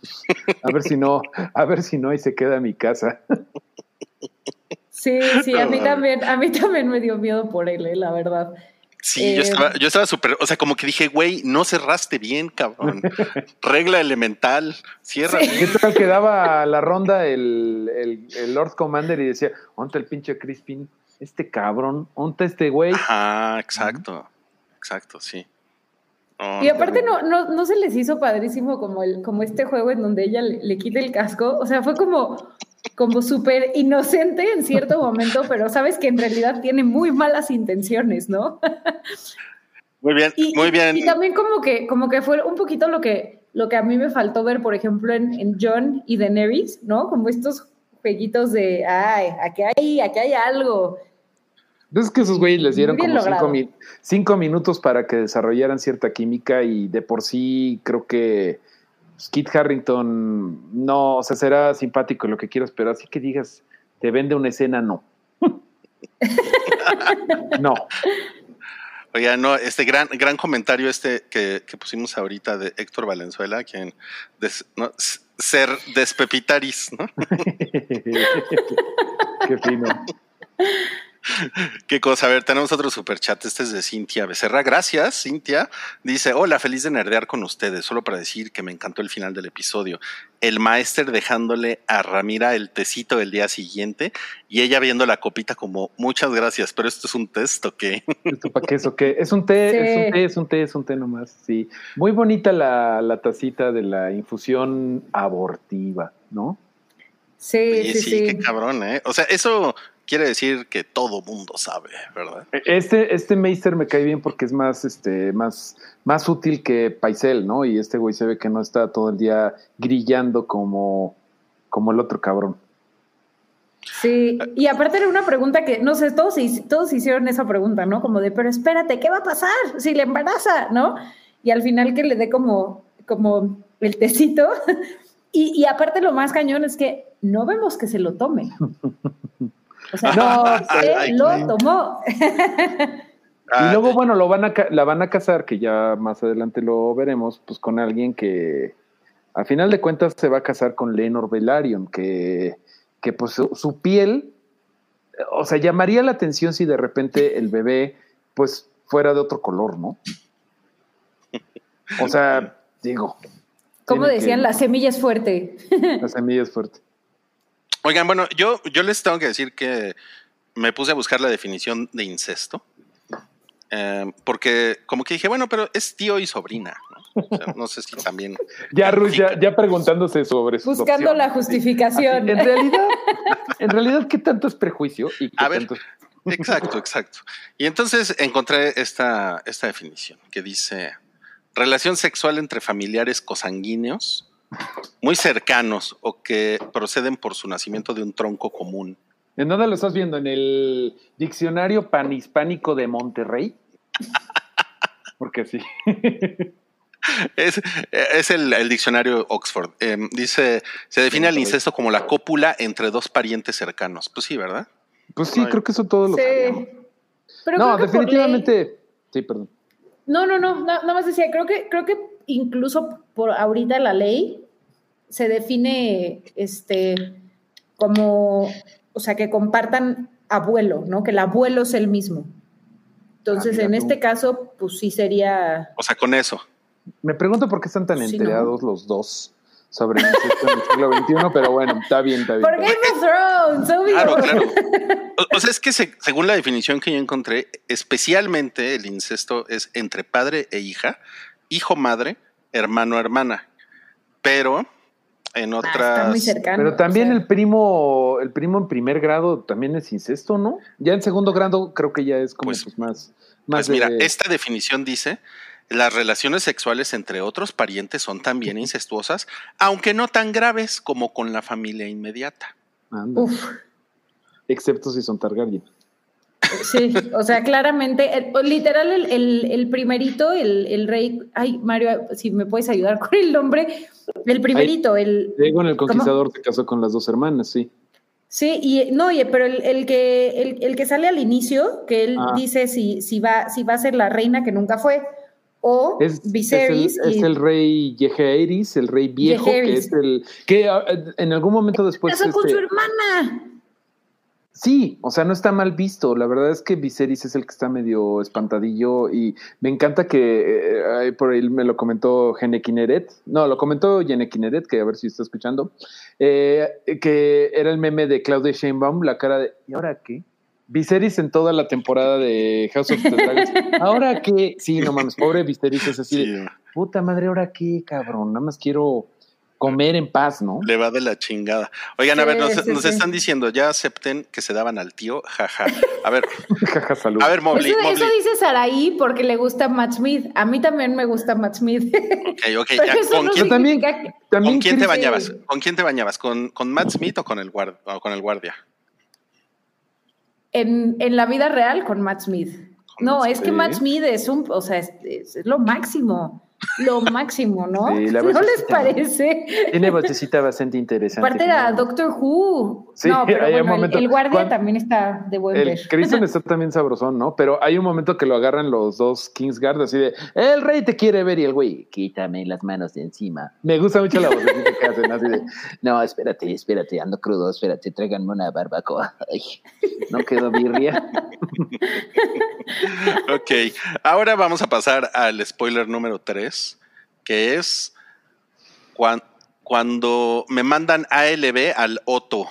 Speaker 3: pues, a ver si no, a ver si no y se queda en mi casa.
Speaker 2: Sí, sí, a mí
Speaker 1: No,
Speaker 2: también, a mí también me dio miedo por él, eh, la verdad.
Speaker 1: Sí, yo
Speaker 2: Eh,
Speaker 1: estaba, yo estaba súper, o sea, como que dije, güey, no cerraste bien, cabrón. Regla elemental, cierra.
Speaker 2: Sí.
Speaker 3: ¿Qué tal que daba la ronda el, el, el Lord Commander y decía, ¿onta el pinche Crispin? Este cabrón, ¿onta este güey?
Speaker 1: Ajá, exacto, exacto, sí.
Speaker 2: Y aparte no, no, no se les hizo padrísimo como, el, como este juego en donde ella le, le quita el casco. O sea, fue como, como súper inocente en cierto momento, pero sabes que en realidad tiene muy malas intenciones, ¿no?
Speaker 1: Muy bien,
Speaker 2: Y,
Speaker 1: muy bien.
Speaker 2: Y también como que, como que fue un poquito lo que, lo que a mí me faltó ver, por ejemplo, en, en John y Daenerys, ¿no? Como estos jueguitos de, ay, aquí hay, aquí hay algo.
Speaker 3: Es que esos güeyes les dieron como cinco,
Speaker 2: logrado.
Speaker 3: mi- cinco minutos para que desarrollaran cierta química y de por sí creo que pues, Kit Harrington no, o sea, será simpático lo que quieras, pero así que digas, te vende una escena, no. no.
Speaker 1: Oiga, no, este gran, gran comentario este que, que pusimos ahorita de Héctor Valenzuela, quien des- no, s- ser despepitaris, ¿no?
Speaker 3: Qué fino.
Speaker 1: Qué cosa. A ver, tenemos otro superchat. Este es de Cintia Becerra. Gracias, Cintia. Dice: Hola, feliz de nerdear con ustedes. Solo para decir que me encantó el final del episodio. El maester dejándole a Ramira el tecito el día siguiente y ella viendo la copita como muchas gracias, pero esto es un test o qué?
Speaker 3: ¿Esto para qué es o qué? Es un té,
Speaker 2: Sí.
Speaker 3: es un té, es un té, es un té nomás. Sí. Muy bonita la, la tacita de la infusión abortiva, ¿no?
Speaker 2: Sí,
Speaker 1: Oye,
Speaker 2: sí,
Speaker 1: sí,
Speaker 2: sí.
Speaker 1: qué cabrón, ¿eh? O sea, eso quiere decir que todo mundo sabe, ¿verdad?
Speaker 3: Este, este Meister me cae bien porque es más, este, más, más útil que Paisel, ¿no? Y este güey se ve que no está todo el día grillando como, como el otro cabrón.
Speaker 2: Sí, y aparte era una pregunta que, no sé, todos, todos hicieron esa pregunta, ¿no? Como de, pero espérate, ¿qué va a pasar si le embaraza, no? Y al final que le dé como, como el tecito. Y, y aparte lo más cañón es que no vemos que se lo tome. O sea,
Speaker 3: No,
Speaker 2: se lo tomó.
Speaker 1: Ah,
Speaker 3: y luego, bueno, lo van a, la van a casar, que ya más adelante lo veremos, pues con alguien que a final de cuentas se va a casar con Lenor Velaryon, que, que pues su, su piel, o sea, llamaría la atención si de repente el bebé pues fuera de otro color, ¿no? O sea, digo.
Speaker 2: Como decían,
Speaker 3: que-
Speaker 2: la semilla es fuerte.
Speaker 3: La semilla es fuerte.
Speaker 1: Oigan, bueno, yo, yo les tengo que decir que me puse a buscar la definición de incesto. eh, porque como que dije, bueno, pero es tío y sobrina. ¿no? O sea, no sé si también.
Speaker 3: Ya, Ruth, ya, ya preguntándose sobre sus
Speaker 2: Buscando la justificación.
Speaker 3: En realidad, en realidad, ¿qué tanto es prejuicio? Y qué
Speaker 1: A ver.
Speaker 3: tanto es-
Speaker 1: Exacto, exacto. Y entonces encontré esta, esta definición que dice relación sexual entre familiares cosanguíneos muy cercanos o que proceden por su nacimiento de un tronco común.
Speaker 3: ¿En dónde lo estás viendo? ¿En el diccionario panhispánico de Monterrey? Porque sí.
Speaker 1: Es, es el, el diccionario Oxford. Eh, dice, se define al incesto como la cópula entre dos parientes cercanos. Pues sí, ¿verdad?
Speaker 3: Pues sí, creo que eso todo lo
Speaker 2: Sí. Pero
Speaker 3: No, definitivamente. Sí, perdón.
Speaker 2: No, no, no, na- nada más decía, creo que, creo que incluso por ahorita la ley se define este como, o sea, que compartan abuelo, ¿no? Que el abuelo es el mismo. Entonces,
Speaker 3: Ah,
Speaker 2: en
Speaker 3: tú.
Speaker 2: este caso, pues sí sería.
Speaker 1: O sea, con eso.
Speaker 3: Me pregunto por qué están tan
Speaker 2: Sí, ¿no?
Speaker 3: enterados los dos sobre el incesto en el siglo XXI, pero bueno, está bien, está bien.
Speaker 2: Por. Game of Thrones, obvio.
Speaker 1: Claro, claro. O, o sea, es que se- según la definición que yo encontré, especialmente el incesto es entre padre e hija, hijo-madre, hermano-hermana. Pero en
Speaker 2: Ah, está muy
Speaker 1: otras...
Speaker 2: cercano.
Speaker 3: Pero también
Speaker 2: o sea,
Speaker 3: el primo, el primo en primer grado también es incesto, ¿no? Ya en segundo grado creo que ya es como
Speaker 1: Pues-
Speaker 3: pues, más, más
Speaker 1: Pues mira, esta definición dice, las relaciones sexuales entre otros parientes son también incestuosas, aunque no tan graves como con la familia inmediata.
Speaker 3: Anda.
Speaker 2: Uf,
Speaker 3: excepto si son Targaryen.
Speaker 2: Sí, o sea, claramente, el- o literal, el, el- el primerito, el, el rey, ay, Mario, si me puedes ayudar con el nombre, el primerito, el,
Speaker 3: Diego en el Conquistador se casó con las dos hermanas, sí.
Speaker 2: sí, y no, oye, pero el, el que, el, el que sale al inicio, que él
Speaker 3: Ah.
Speaker 2: dice si, si, va, si va a ser la reina que nunca fue, o
Speaker 3: Es, es
Speaker 2: Viserys,
Speaker 3: el, es
Speaker 2: y
Speaker 3: el rey Yehaeris, el rey viejo, que
Speaker 2: Yehaeris.
Speaker 3: es el que ah, en algún momento después
Speaker 2: casó con
Speaker 3: este,
Speaker 2: su hermana.
Speaker 3: Sí, o sea, no está mal visto. La verdad es que Viserys es el que está medio espantadillo y me encanta que eh, por ahí me lo comentó Gene Kineret. No, lo comentó Gene Kineret, que a ver si está escuchando, eh, que era el meme de Claudia Sheinbaum, la cara de ¿y ahora qué? Viserys en toda la temporada de House of the Dragons. ¿Ahora qué? Sí, no mames, pobre Viserys es así de, puta madre, ¿ahora qué, cabrón? Nada más quiero comer en paz, ¿no?
Speaker 1: le va de la chingada. Oigan, a ver, nos,
Speaker 2: Sí, sí,
Speaker 1: nos
Speaker 2: sí.
Speaker 1: están diciendo, ya acepten que se daban al tío, jaja. A ver,
Speaker 3: Jaja, salud.
Speaker 1: a ver, Mobley,
Speaker 2: Eso,
Speaker 1: Mobley.
Speaker 2: eso dice Saraí porque le gusta Matt Smith. A mí también me gusta Matt Smith.
Speaker 1: Ok, ok, ya, ¿con
Speaker 2: no
Speaker 1: quién,
Speaker 3: Yo también-
Speaker 2: significa que-
Speaker 3: También
Speaker 1: ¿Con quién te bañabas? ¿Con quién te bañabas? ¿Con, con Matt Smith o con el, guard- o con el guardia?
Speaker 2: en, en la vida real con Matt Smith. No,
Speaker 1: Matt
Speaker 2: es que. Matt Smith es un, o sea, es, es- es lo máximo, lo máximo, ¿no?
Speaker 3: Sí, la
Speaker 2: ¿No les parece?
Speaker 3: Tiene vocecita bastante interesante.
Speaker 2: Aparte era
Speaker 3: ¿no?
Speaker 2: Doctor Who.
Speaker 3: Sí,
Speaker 2: no, pero
Speaker 3: hay un
Speaker 2: bueno, el-
Speaker 3: momento-
Speaker 2: el, guardia
Speaker 3: cuando-
Speaker 2: también está de buen
Speaker 3: El
Speaker 2: ver.
Speaker 3: Kristen está también sabrosón, ¿no? Pero hay un momento que lo agarran los dos Kingsguard así de, el rey te quiere ver y el güey, quítame las manos de encima. Me gusta mucho la vocecita que hacen así de, no, espérate, espérate, ando crudo, espérate, tráiganme una barbacoa. Ay, no quedó birria.
Speaker 1: Ok, ahora vamos a pasar al spoiler número 3, que es cuan- cuando me mandan ALB al Otto.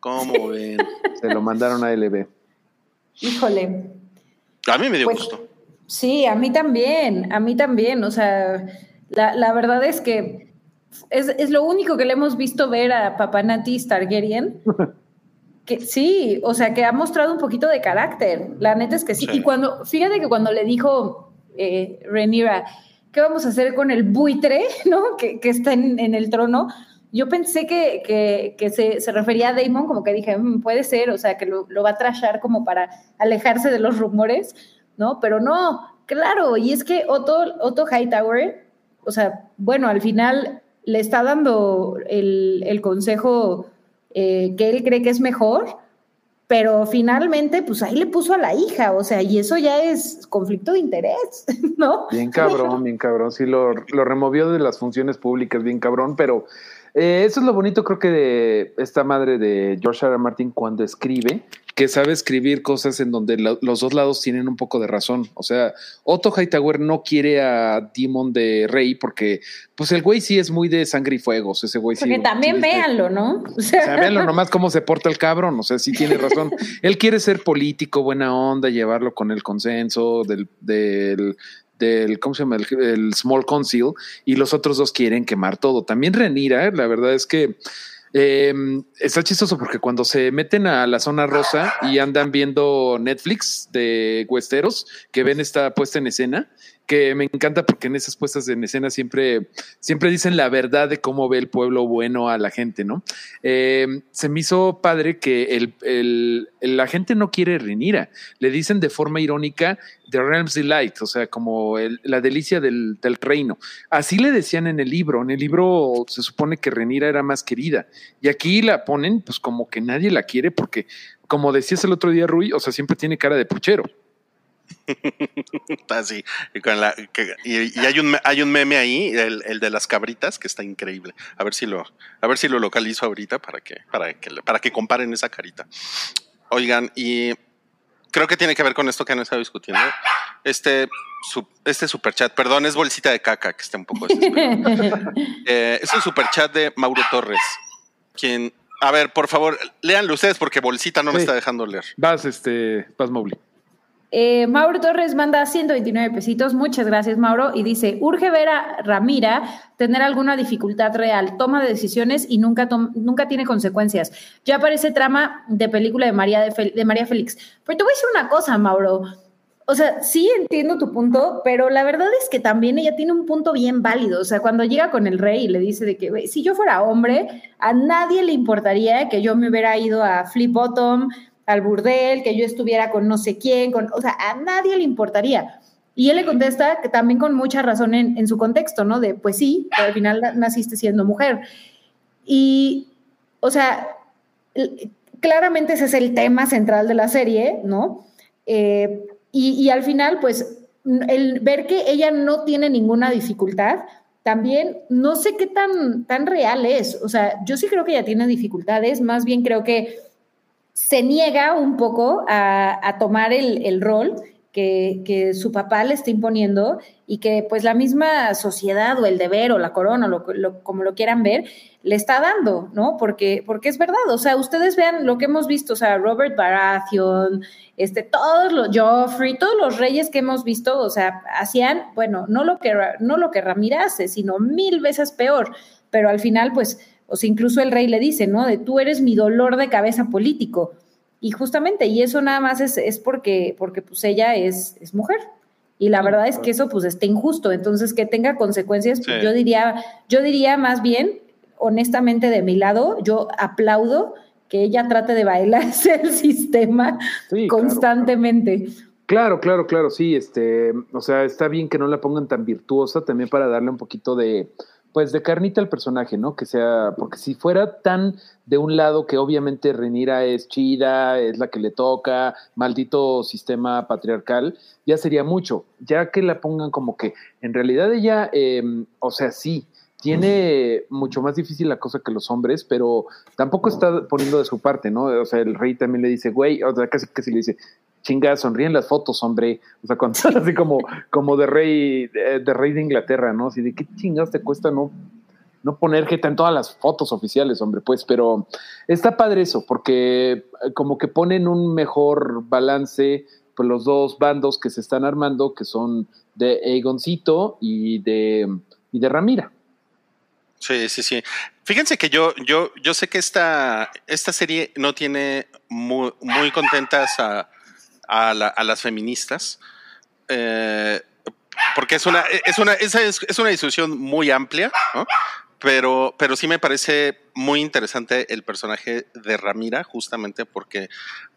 Speaker 1: ¿Cómo ven?
Speaker 3: Se lo mandaron a LB.
Speaker 2: Híjole.
Speaker 1: A mí me dio
Speaker 2: Pues,
Speaker 1: gusto.
Speaker 2: Sí, a mí también, a mí también. O sea, la, la verdad es que es, es lo único que le hemos visto ver a Papanatis Targaryen. Que sí, o sea, que ha mostrado un poquito de carácter. La neta es que sí.
Speaker 1: Sí.
Speaker 2: Y cuando, fíjate que cuando le dijo eh, Rhaenyra, ¿qué vamos a hacer con el buitre, no? Que, que está en, en el trono. Yo pensé que, que, que se, se refería a Damon, como que dije, "Mm, puede ser, o sea, que lo, lo va a trashar como para alejarse de los rumores, ¿no? Pero no, claro, y es que Otto, Otto Hightower, o sea, bueno, al final le está dando el, el consejo eh, que él cree que es mejor, pero finalmente, pues ahí le puso a la hija, o sea, y eso ya es conflicto de interés, ¿no?
Speaker 3: Bien cabrón, bien cabrón, sí, lo, lo removió de las funciones públicas, bien cabrón, pero eh, eso es lo bonito, creo que de esta madre de George R. Martin cuando escribe, que sabe escribir cosas en donde lo- los dos lados tienen un poco de razón. O sea, Otto Hightower no quiere a Demon de Rey porque, pues el güey sí es muy de sangre y fuegos, ese güey sí.
Speaker 2: Porque también
Speaker 3: sí, este-
Speaker 2: véanlo, ¿no? O
Speaker 3: o sea, véanlo nomás cómo se porta el cabrón, o sea, sí tiene razón. Él quiere ser político, buena onda, llevarlo con el consenso del, del, del ¿cómo se llama? El, el Small Council, y los otros dos quieren quemar todo. También Renira, la verdad es que eh, está chistoso porque cuando se meten a la zona rosa y andan viendo Netflix de Westeros, que ven esta puesta en escena, que me encanta porque en esas puestas en escena siempre, siempre dicen la verdad de cómo ve el pueblo bueno a la gente, ¿no? Eh, se me hizo padre que el, el- la gente no quiere Renira, le dicen de forma irónica The Realm's Delight, o sea, como la delicia del, del reino. Así le decían en el libro, en el libro se supone que Renira era más querida y aquí la ponen pues como que nadie la quiere porque, como decías el otro día, Rui, o sea, siempre tiene cara de puchero.
Speaker 1: Así. Y, con la- que- y- y hay, un, hay un meme ahí, el, el de las cabritas, que está increíble. A ver si lo, a ver si lo localizo ahorita para que, para que, para que comparen esa carita. Oigan, y creo que tiene que ver con esto que han estado discutiendo. Este, su- este superchat, perdón, es bolsita de caca que está un poco desesperado. Eh, es un superchat de Mauro Torres, quien, a ver, por favor, léanlo ustedes porque bolsita no me está dejando leer.
Speaker 3: Vas, este, vas, Mowgli.
Speaker 2: Eh, Mauro Torres manda 129 pesitos, muchas gracias Mauro, y dice, urge ver a Ramira tener alguna dificultad real, toma de decisiones y nunca, nunca tiene consecuencias. Ya parece trama de película de María, de, María Félix. Pero te voy a decir una cosa, Mauro. O sea, sí entiendo tu punto, pero la verdad es que también ella tiene un punto bien válido. O sea, cuando llega con el rey y le dice de que, "Güey, si yo fuera hombre, a nadie le importaría que yo me hubiera ido a Flip Bottom, al burdel, que yo estuviera con no sé quién, con, o sea, a nadie le importaría. Y él le contesta que también con mucha razón en, en su contexto, ¿no? De, pues sí, pero al final na- naciste siendo mujer. Y, o sea, claramente ese es el tema central de la serie, ¿no? Eh, y, y al final, pues, el ver que ella no tiene ninguna dificultad, también no sé qué tan, tan real es. O sea, yo sí creo que ella tiene dificultades, más bien creo que se niega un poco a, tomar el, rol que, su papá le está imponiendo y que pues la misma sociedad o el deber o la corona, lo, lo- como lo quieran ver, le está dando, ¿no? Porque, porque es verdad, o sea, ustedes vean lo que hemos visto, o sea, Robert Baratheon, este, todos los, Joffrey, todos los reyes que hemos visto, o sea, hacían, bueno, no lo que, no lo que Ramira hace, sino mil veces peor, pero al final, pues, o sea, incluso el rey le dice, ¿no? De tú eres mi dolor de cabeza político. Y justamente, y eso nada más es, es porque, porque pues ella es, es mujer. Y la verdad es que eso pues está injusto. Entonces, que tenga consecuencias, pues,
Speaker 1: Sí.
Speaker 2: yo diría, yo diría más bien, honestamente, de mi lado, yo aplaudo que ella trate de bailarse el sistema
Speaker 3: Sí, claro,
Speaker 2: constantemente.
Speaker 3: Claro, claro, claro, sí, este, o sea, está bien que no la pongan tan virtuosa también para darle un poquito de, pues, de carnita al personaje, ¿no? Que sea, porque si fuera tan de un lado que obviamente Renira es chida, es la que le toca, maldito sistema patriarcal, ya sería mucho, ya que la pongan como que en realidad ella, eh, o sea, sí, tiene mucho más difícil la cosa que los hombres, pero tampoco está poniendo de su parte, ¿no? O sea, el rey también le dice, güey, o sea, casi casi le dice, chinga, sonríen las fotos, hombre. O sea, cuando, así como, como de rey, de, rey de Inglaterra, ¿no? Así de qué chingados te cuesta no, no poner jeta en todas las fotos oficiales, hombre, pues, pero está padre eso, porque eh, como que ponen un mejor balance pues los dos bandos que se están armando, que son de Aegoncito y de, y de Ramira.
Speaker 1: Sí, sí, sí. Fíjense que yo, yo, yo sé que esta, esta serie no tiene muy, contentas a, a, la- a las feministas. eh, porque es una, es una, es, es una discusión muy amplia, ¿no? Pero, pero sí me parece muy interesante el personaje de Ramira, justamente porque,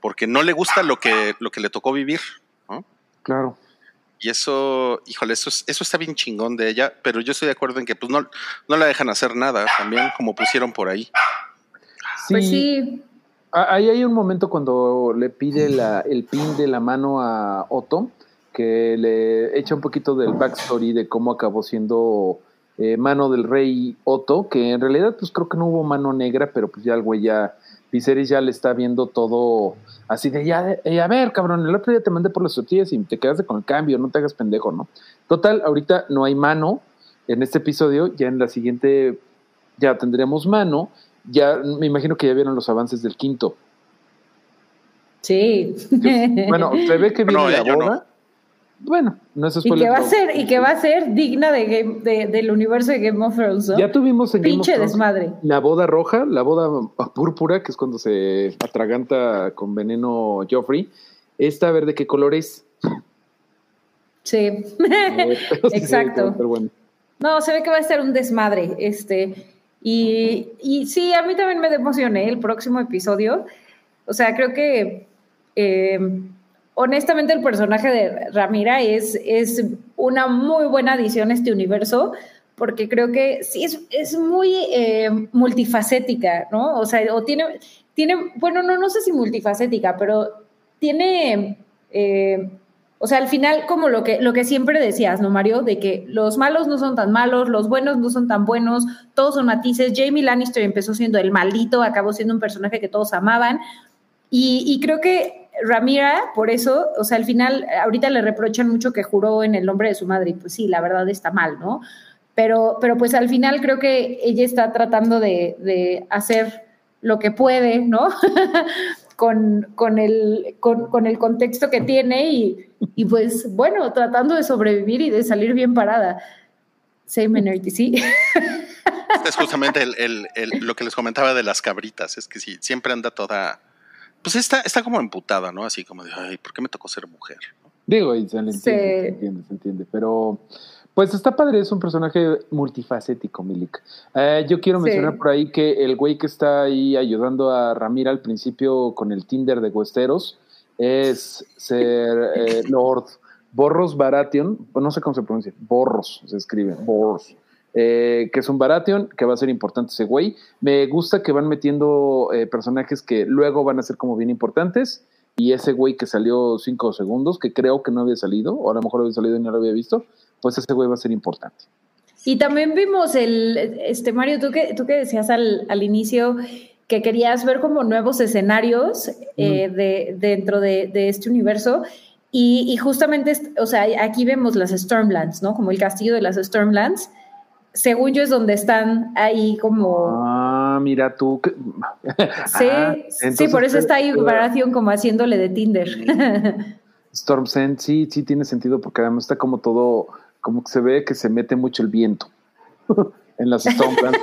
Speaker 1: porque no le gusta lo que, lo que le tocó vivir, ¿no?
Speaker 3: Claro.
Speaker 1: Y eso, híjole, eso, es- eso está bien chingón de ella, pero yo estoy de acuerdo en que pues no, no la dejan hacer nada también, como pusieron por ahí.
Speaker 2: Pues sí.
Speaker 3: Ah, Ahí hay un momento cuando le pide la, el pin de la mano a Otto, que le echa un poquito del backstory de cómo acabó siendo eh, mano del rey Otto, que en realidad pues creo que no hubo mano negra, pero pues ya el güey ya, Viserys ya le está viendo todo así de ya, eh, a ver cabrón, el otro día te mandé por las tortillas y te quedaste con el cambio, no te hagas pendejo, ¿no? Total, ahorita no hay mano en este episodio, ya en la siguiente ya tendremos mano, ya me imagino que ya vieron los avances del quinto.
Speaker 2: Sí.
Speaker 3: Bueno, se ve que viene
Speaker 1: No,
Speaker 3: la
Speaker 1: no.
Speaker 3: Bueno, no es
Speaker 2: y que va a ser, y que va a ser digna de Game- de- del universo de Game of Thrones, ¿no?
Speaker 3: Ya tuvimos en Game of
Speaker 2: Pinche
Speaker 3: Thrones
Speaker 2: desmadre.
Speaker 3: la boda roja, la boda púrpura, que es cuando se atraganta con veneno Joffrey. Esta, a ver de qué color es.
Speaker 2: Sí. Exacto.
Speaker 3: bueno.
Speaker 2: No, se ve que va a ser un desmadre. Este, y, y sí, a mí también me emocioné el próximo episodio. O sea, creo que eh, honestamente el personaje de Ramira es, una muy buena adición a este universo, porque creo que sí es, muy eh, multifacética, ¿no? O sea, o tiene, tiene, bueno, no, no sé si multifacética, pero tiene... eh, o sea, al final, como lo que, siempre decías, ¿no, Mario? De que los malos no son tan malos, los buenos no son tan buenos, todos son matices. Jamie Lannister empezó siendo el maldito, acabó siendo un personaje que todos amaban. Y creo que Ramira, por eso, o sea, al final, ahorita le reprochan mucho que juró en el nombre de su madre, y pues sí, la verdad está mal, ¿no? Pero, pero pues al final creo que ella está tratando de, hacer lo que puede, ¿no? con, con, el, con, el contexto que tiene y, y pues bueno, tratando de sobrevivir y de salir bien parada. Same energy, sí.
Speaker 1: Este es justamente el- el- lo que les comentaba de las cabritas. Es que sí, siempre anda toda. Pues está, está como emputada, ¿no? Así como de, ay, ¿por qué me tocó ser mujer?
Speaker 3: Digo, y se le entiende,
Speaker 2: Sí.
Speaker 3: se entiende, se entiende. Pero, pues está padre, es un personaje multifacético, Milik. Eh, yo quiero
Speaker 2: Sí.
Speaker 3: mencionar por ahí que el güey que está ahí ayudando a Ramira al principio con el Tinder de Westeros es ser eh, Lord Borros Baratheon, no sé cómo se pronuncia, Borros se escribe, Borros. Eh, que es un Baratheon, que va a ser importante ese güey. Me gusta que van metiendo eh, personajes que luego van a ser como bien importantes. Y ese güey que salió cinco segundos, que creo que no había salido, o a lo mejor había salido y no lo había visto, pues ese güey va a ser importante.
Speaker 2: Y también vimos el, este Mario, tú que, tú que decías al, al inicio que querías ver como nuevos escenarios eh, de, dentro de, de este universo. Y, y justamente, o sea, aquí vemos las Stormlands, ¿no? Como el castillo de las Stormlands. Según yo es donde están ahí como...
Speaker 3: Ah, mira tú.
Speaker 2: sí,
Speaker 3: Ah,
Speaker 2: sí, por eso está ahí Baratheon como haciéndole de Tinder.
Speaker 3: Storm Sand, sí, sí tiene sentido, porque además está como todo, como que se ve que se mete mucho el viento en las Stormlands.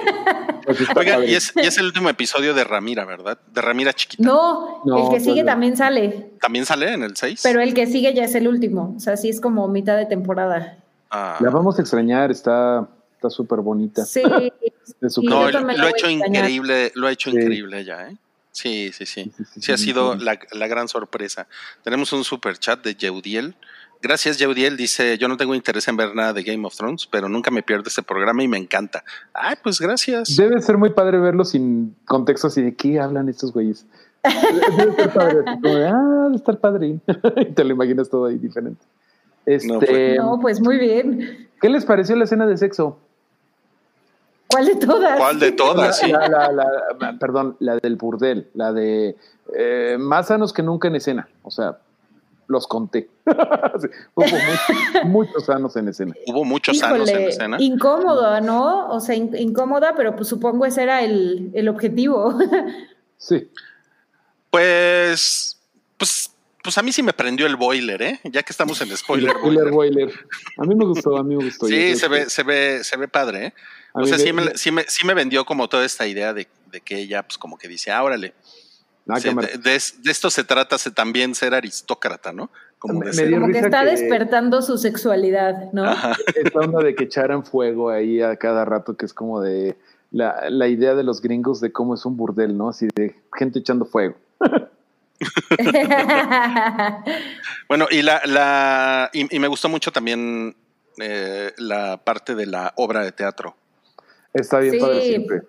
Speaker 3: Pues
Speaker 1: Oigan, y es, y es el último episodio de Ramira, ¿verdad? De Ramira chiquita.
Speaker 2: no,
Speaker 3: No,
Speaker 2: el que sigue
Speaker 3: pues,
Speaker 2: también sale,
Speaker 1: ¿También sale en el 6?
Speaker 2: pero el que sigue ya es el último. O sea, sí es como mitad de temporada.
Speaker 1: Ah,
Speaker 3: La vamos a extrañar, está está súper bonita.
Speaker 2: Sí,
Speaker 3: De su
Speaker 2: Sí,
Speaker 1: no, lo, ha hecho increíble, lo ha hecho
Speaker 3: Sí.
Speaker 1: increíble ella, ¿eh? Sí, sí, sí.
Speaker 3: Sí, sí, sí,
Speaker 1: Sí ha
Speaker 3: sí,
Speaker 1: sido
Speaker 3: sí.
Speaker 1: la, la gran sorpresa. Tenemos un super chat de Yeudiel. Gracias, Yeudiel. Dice, yo no tengo interés en ver nada de Game of Thrones, pero nunca me pierdo este programa y me encanta. Ay, pues gracias.
Speaker 3: Debe ser muy padre verlo sin contexto así de qué hablan estos güeyes. Debe estar padre, así como de, ah, debe estar padre. y te lo imaginas todo ahí diferente. Este,
Speaker 1: No, pues-
Speaker 2: no, pues muy bien.
Speaker 3: ¿Qué les pareció la escena de sexo?
Speaker 2: ¿Cuál de todas?
Speaker 1: ¿Cuál de todas? Sí.
Speaker 3: La, la- la- perdón, la del burdel, la de eh, más sanos que nunca en escena. O sea, los conté. Sí, hubo muchos sanos en escena.
Speaker 1: Hubo muchos sanos en escena.
Speaker 2: incómoda, ¿no? O sea, in- incómoda, pero pues supongo ese era el, el objetivo.
Speaker 3: Sí.
Speaker 1: Pues, pues, pues a mí sí me prendió el boiler, ¿eh? Ya que estamos en spoiler
Speaker 3: Boiler,
Speaker 1: boiler.
Speaker 3: boiler. A mí me gustó, a mí me gustó.
Speaker 1: Sí, se
Speaker 3: que-
Speaker 1: ve, se ve, se ve padre, ¿eh?
Speaker 3: a
Speaker 1: O sea,
Speaker 3: me-
Speaker 1: sí me, sí, me, sí me vendió como toda esta idea de, de que ella, pues como que dice, ah, órale,
Speaker 3: Ah,
Speaker 1: sí, de, de es- de esto se trata se también ser aristócrata, ¿no? Como
Speaker 3: Me-
Speaker 1: de ser-
Speaker 2: Como que está
Speaker 3: que-
Speaker 2: despertando su sexualidad, ¿no?
Speaker 1: Ajá.
Speaker 3: Esta onda de que echaran fuego ahí a cada rato, que es como de la, la idea de los gringos de cómo es un burdel, ¿no? Así de gente echando fuego.
Speaker 1: Bueno, y la, la y, y me gustó mucho también eh, la parte de la obra de teatro.
Speaker 3: Está bien
Speaker 2: Sí.
Speaker 3: padre siempre.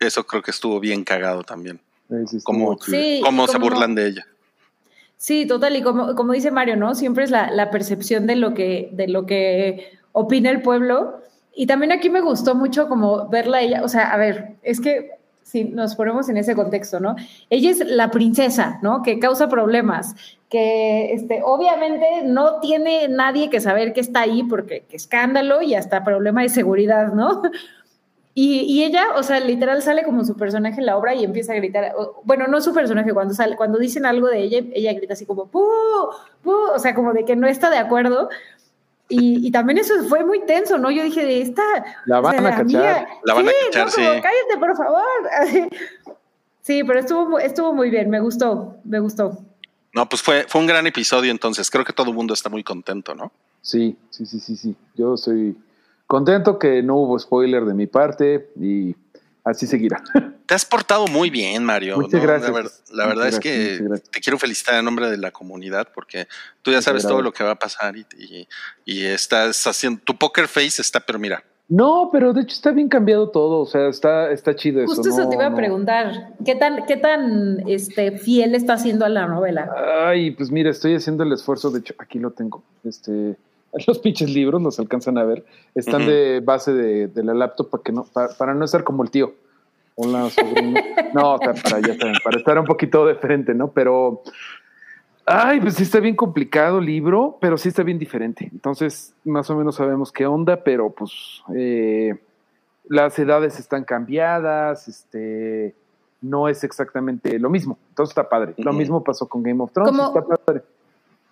Speaker 1: Eso creo que estuvo bien cagado también.
Speaker 2: Sí,
Speaker 1: cómo se
Speaker 2: como-
Speaker 1: burlan de ella.
Speaker 2: Sí, total, y como, como dice Mario, ¿no? Siempre es la, la percepción de lo que, de lo que opina el pueblo. Y también aquí me gustó mucho como verla a ella, o sea, a ver, es que si nos ponemos en ese contexto, ¿no? Ella es la princesa, ¿no? Que causa problemas, que este, obviamente no tiene nadie que saber que está ahí porque que escándalo y hasta problema de seguridad, ¿no? Y, y ella, o sea, literal sale como su personaje en la obra y empieza a gritar, bueno, no su personaje, cuando sale, cuando dicen algo de ella, ella grita así como. ¡Pu! O sea, como de que no está de acuerdo. Y, y también eso fue muy tenso, ¿no? Yo dije, de esta...
Speaker 3: La
Speaker 2: o
Speaker 3: van
Speaker 2: sea,
Speaker 3: a cachar.
Speaker 1: La van a
Speaker 2: sí,
Speaker 1: cachar,
Speaker 2: no, como,
Speaker 1: sí.
Speaker 2: cállate, por favor. Sí, pero estuvo, estuvo muy bien, me gustó, me gustó.
Speaker 1: No, pues fue, fue un gran episodio entonces. Creo que todo el mundo está muy contento, ¿no?
Speaker 3: Sí, sí, sí, sí, sí. Yo soy contento que no hubo spoiler de mi parte y así seguirá.
Speaker 1: Te has portado muy bien, Mario.
Speaker 3: Muchas
Speaker 1: ¿no?
Speaker 3: gracias.
Speaker 1: La, ver- la
Speaker 3: Muchas
Speaker 1: verdad es que te quiero felicitar en nombre de la comunidad porque tú ya sabes todo lo que va a pasar y, y- y estás haciendo. Tu poker face está, pero mira.
Speaker 3: No, pero de hecho está bien cambiado todo, o sea, está, está chido eso.
Speaker 2: Justo eso
Speaker 3: no,
Speaker 2: te iba a preguntar, ¿qué tan, qué tan este, fiel está haciendo a la novela?
Speaker 3: Ay, pues mira, estoy haciendo el esfuerzo, de hecho, aquí lo tengo. Este, los pinches libros los alcanzan a ver. Están de base de, de la laptop para que no, para, para no estar como el tío. Hola, sobrino. No, o sea, para, ya saben, para estar un poquito de frente, ¿no? Pero, ay, pues sí está bien complicado el libro, pero sí está bien diferente. Entonces, más o menos sabemos qué onda, pero pues eh, las edades están cambiadas, este, no es exactamente lo mismo. Entonces está padre. Lo mismo pasó con Game of Thrones, está padre.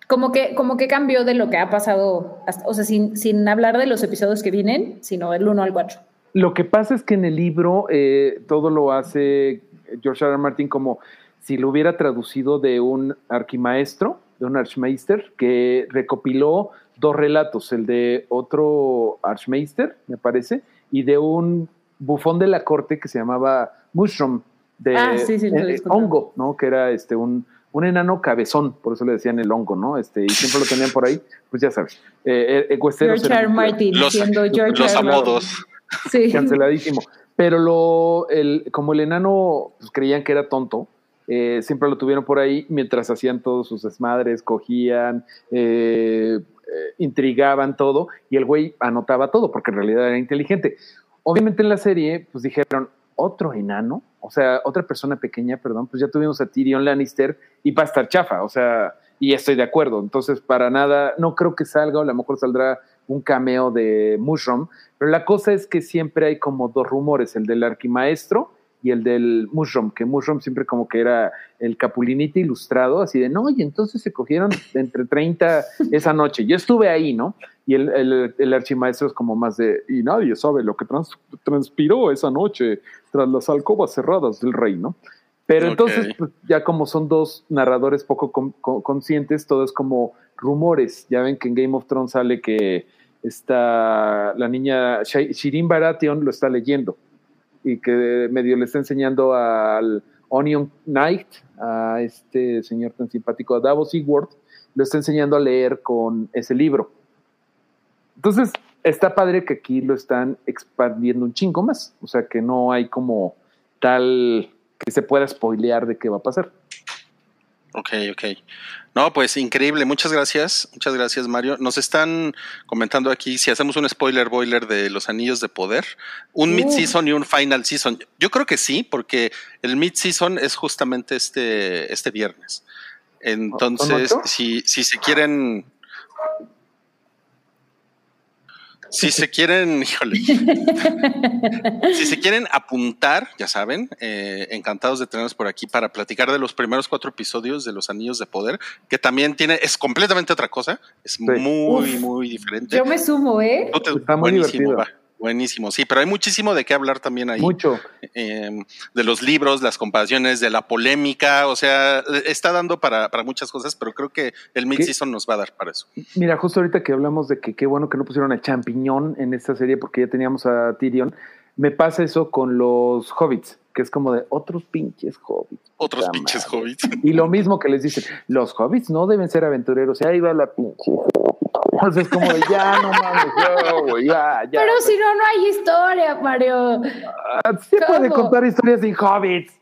Speaker 2: Como que, como que cambió de lo que ha pasado, hasta- o sea, sin, sin hablar de los episodios que vienen, sino el 1 al 4.
Speaker 3: Lo que pasa es que en el libro eh, todo lo hace George R. R. Martin como si lo hubiera traducido de un arquimaestro, de un archmeister, que recopiló dos relatos, el de otro archmeister, me parece, y de un bufón de la corte que se llamaba Mushroom, de
Speaker 2: Ah, sí, sí, lo
Speaker 3: eh, eh, hongo, ¿no? Que era este un, un enano cabezón, por eso le decían el hongo, ¿no? Este, y siempre lo tenían por ahí, pues ya sabes. Eh, eh, Westeros
Speaker 2: George R. Martin,
Speaker 1: Los-
Speaker 2: siendo George
Speaker 1: Los
Speaker 2: R.
Speaker 1: amo
Speaker 2: Martin.
Speaker 1: dos.
Speaker 2: Sí.
Speaker 3: canceladísimo. Pero lo, el, como el enano pues, creían que era tonto, eh, siempre lo tuvieron por ahí mientras hacían todos sus desmadres, cogían, eh, eh, intrigaban todo, y el güey anotaba todo, porque en realidad era inteligente. Obviamente en la serie, pues dijeron, otro enano, o sea, otra persona pequeña, perdón, pues ya tuvimos a Tyrion Lannister y va a estar chafa, o sea, y estoy de acuerdo. Entonces, para nada, no creo que salga, o a lo mejor saldrá un cameo de Mushroom, pero la cosa es que siempre hay como dos rumores, el del arquimaestro y el del Mushroom, que Mushroom siempre como que era el capulinita ilustrado, así de, no, y entonces se cogieron entre 30 esa noche. Yo estuve ahí, ¿no? Y el, el, el archimaestro es como más de, y nadie sabe lo que trans- transpiró esa noche tras las alcobas cerradas del rey, ¿no? Pero entonces, pues, ya como son dos narradores poco con- con- conscientes, todo es como rumores. Ya ven que en Game of Thrones sale que está la niña Shi- Shirin Baratheon lo está leyendo y que medio le está enseñando al Onion Knight, a este señor tan simpático, a Davos Seaworth, lo está enseñando a leer con ese libro. Entonces, está padre que aquí lo están expandiendo un chingo más. O sea, que no hay como tal que se pueda spoilear de qué va a pasar.
Speaker 1: Ok, ok. No, pues increíble. Muchas gracias. Muchas gracias, Mario. Nos están comentando aquí si hacemos un spoiler boiler de los anillos de poder, un
Speaker 2: Uh.
Speaker 1: mid-season y un final season. Yo creo que sí, porque el mid-season es justamente este, este viernes. Entonces, si, si se quieren. Si se quieren, híjole, si se quieren apuntar, ya saben, eh, encantados de tenerlos por aquí para platicar de los primeros cuatro episodios de Los Anillos de Poder, que también tiene, es completamente otra cosa, es muy,
Speaker 2: Uf.
Speaker 1: muy diferente.
Speaker 2: Yo me sumo, ¿eh?
Speaker 1: Tú te-
Speaker 3: Está muy divertido.
Speaker 1: va, buenísimo, sí, pero hay muchísimo de qué hablar también ahí,
Speaker 3: Mucho.
Speaker 1: eh, de los libros, las comparaciones, de la polémica, o sea, está dando para, para muchas cosas, pero creo que el mid-season nos va a dar para eso.
Speaker 3: Mira, justo ahorita que hablamos de que qué bueno que no pusieron a Champiñón en esta serie porque ya teníamos a Tyrion, me pasa eso con los hobbits, que es como de otros pinches hobbits.
Speaker 1: Otros pinches hobbits.
Speaker 3: Y lo mismo que les dicen, los hobbits no deben ser aventureros, y ahí va la pinche hobbit. O sea, es como de ya, no mames, ya, güey, ya, ya.
Speaker 2: Pero si no, no hay historia, Mario.
Speaker 3: Ah, sí puede
Speaker 2: ¿cómo?
Speaker 3: contar historias sin hobbits.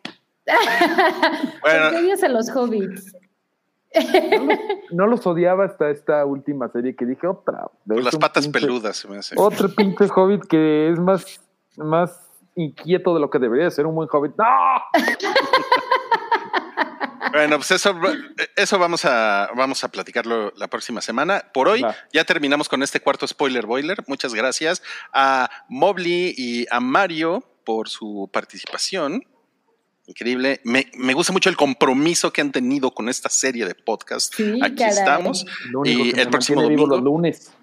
Speaker 2: bueno. ¿Por qué odias a los hobbits?
Speaker 3: No los, odiaba hasta esta última serie que dije otra.
Speaker 1: las patas peludas se me hace.
Speaker 3: Otro pinche hobbit que es más, más inquieto de lo que debería ser un buen hobbit. ¡No!
Speaker 1: Bueno, pues eso, eso vamos a, vamos a platicarlo la próxima semana. Por hoy ya terminamos con este cuarto spoiler boiler. Muchas gracias a Mobley y a Mario por su participación. Increíble. Me, gusta mucho el compromiso que han tenido con esta serie de podcast. Aquí estamos. y el próximo domingo.
Speaker 3: Los lunes.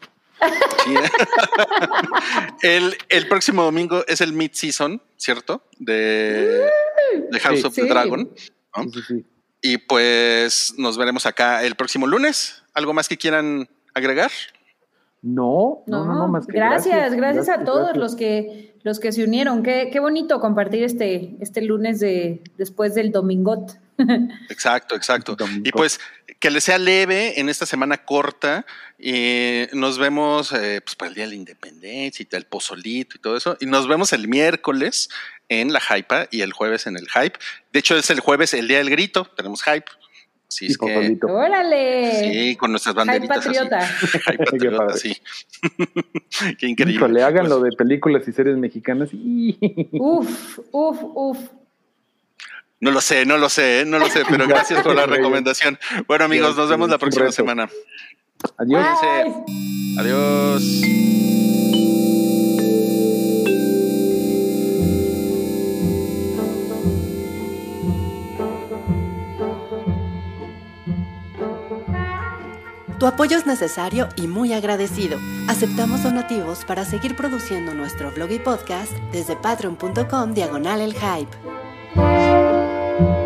Speaker 1: el, próximo domingo es el mid-season, ¿cierto? De, House of the Dragon. Y pues nos veremos acá el próximo lunes. ¿Algo más que quieran agregar?
Speaker 3: No, no, no, más
Speaker 2: que gracias, gracias, a todos los que los que se unieron. Qué, qué bonito compartir este, este lunes de después del domingot.
Speaker 1: Exacto, exacto. Y pues que les sea leve en esta semana corta. Y nos vemos eh, pues, para el Día de la Independencia y el pozolito y todo eso. Y nos vemos el miércoles en la Hype y el jueves en el Hype. De hecho, es el jueves el Día del Grito. Tenemos Hype. Sí, es que,
Speaker 2: ¡Órale!
Speaker 1: Sí, con nuestras banderitas.
Speaker 2: Hype patriota.
Speaker 1: Hype patriota, sí. Qué increíble.
Speaker 3: Le hagan lo pues de películas y series mexicanas.
Speaker 2: uf, uf, uf.
Speaker 1: No lo sé, no lo sé, no lo sé, pero gracias por la recomendación. Bueno, amigos, nos vemos la próxima semana.
Speaker 3: Adiós.
Speaker 1: Adiós.
Speaker 4: Tu apoyo es necesario y muy agradecido. Aceptamos donativos para seguir produciendo nuestro blog y podcast desde patreon.com diagonal el hype. Thank you.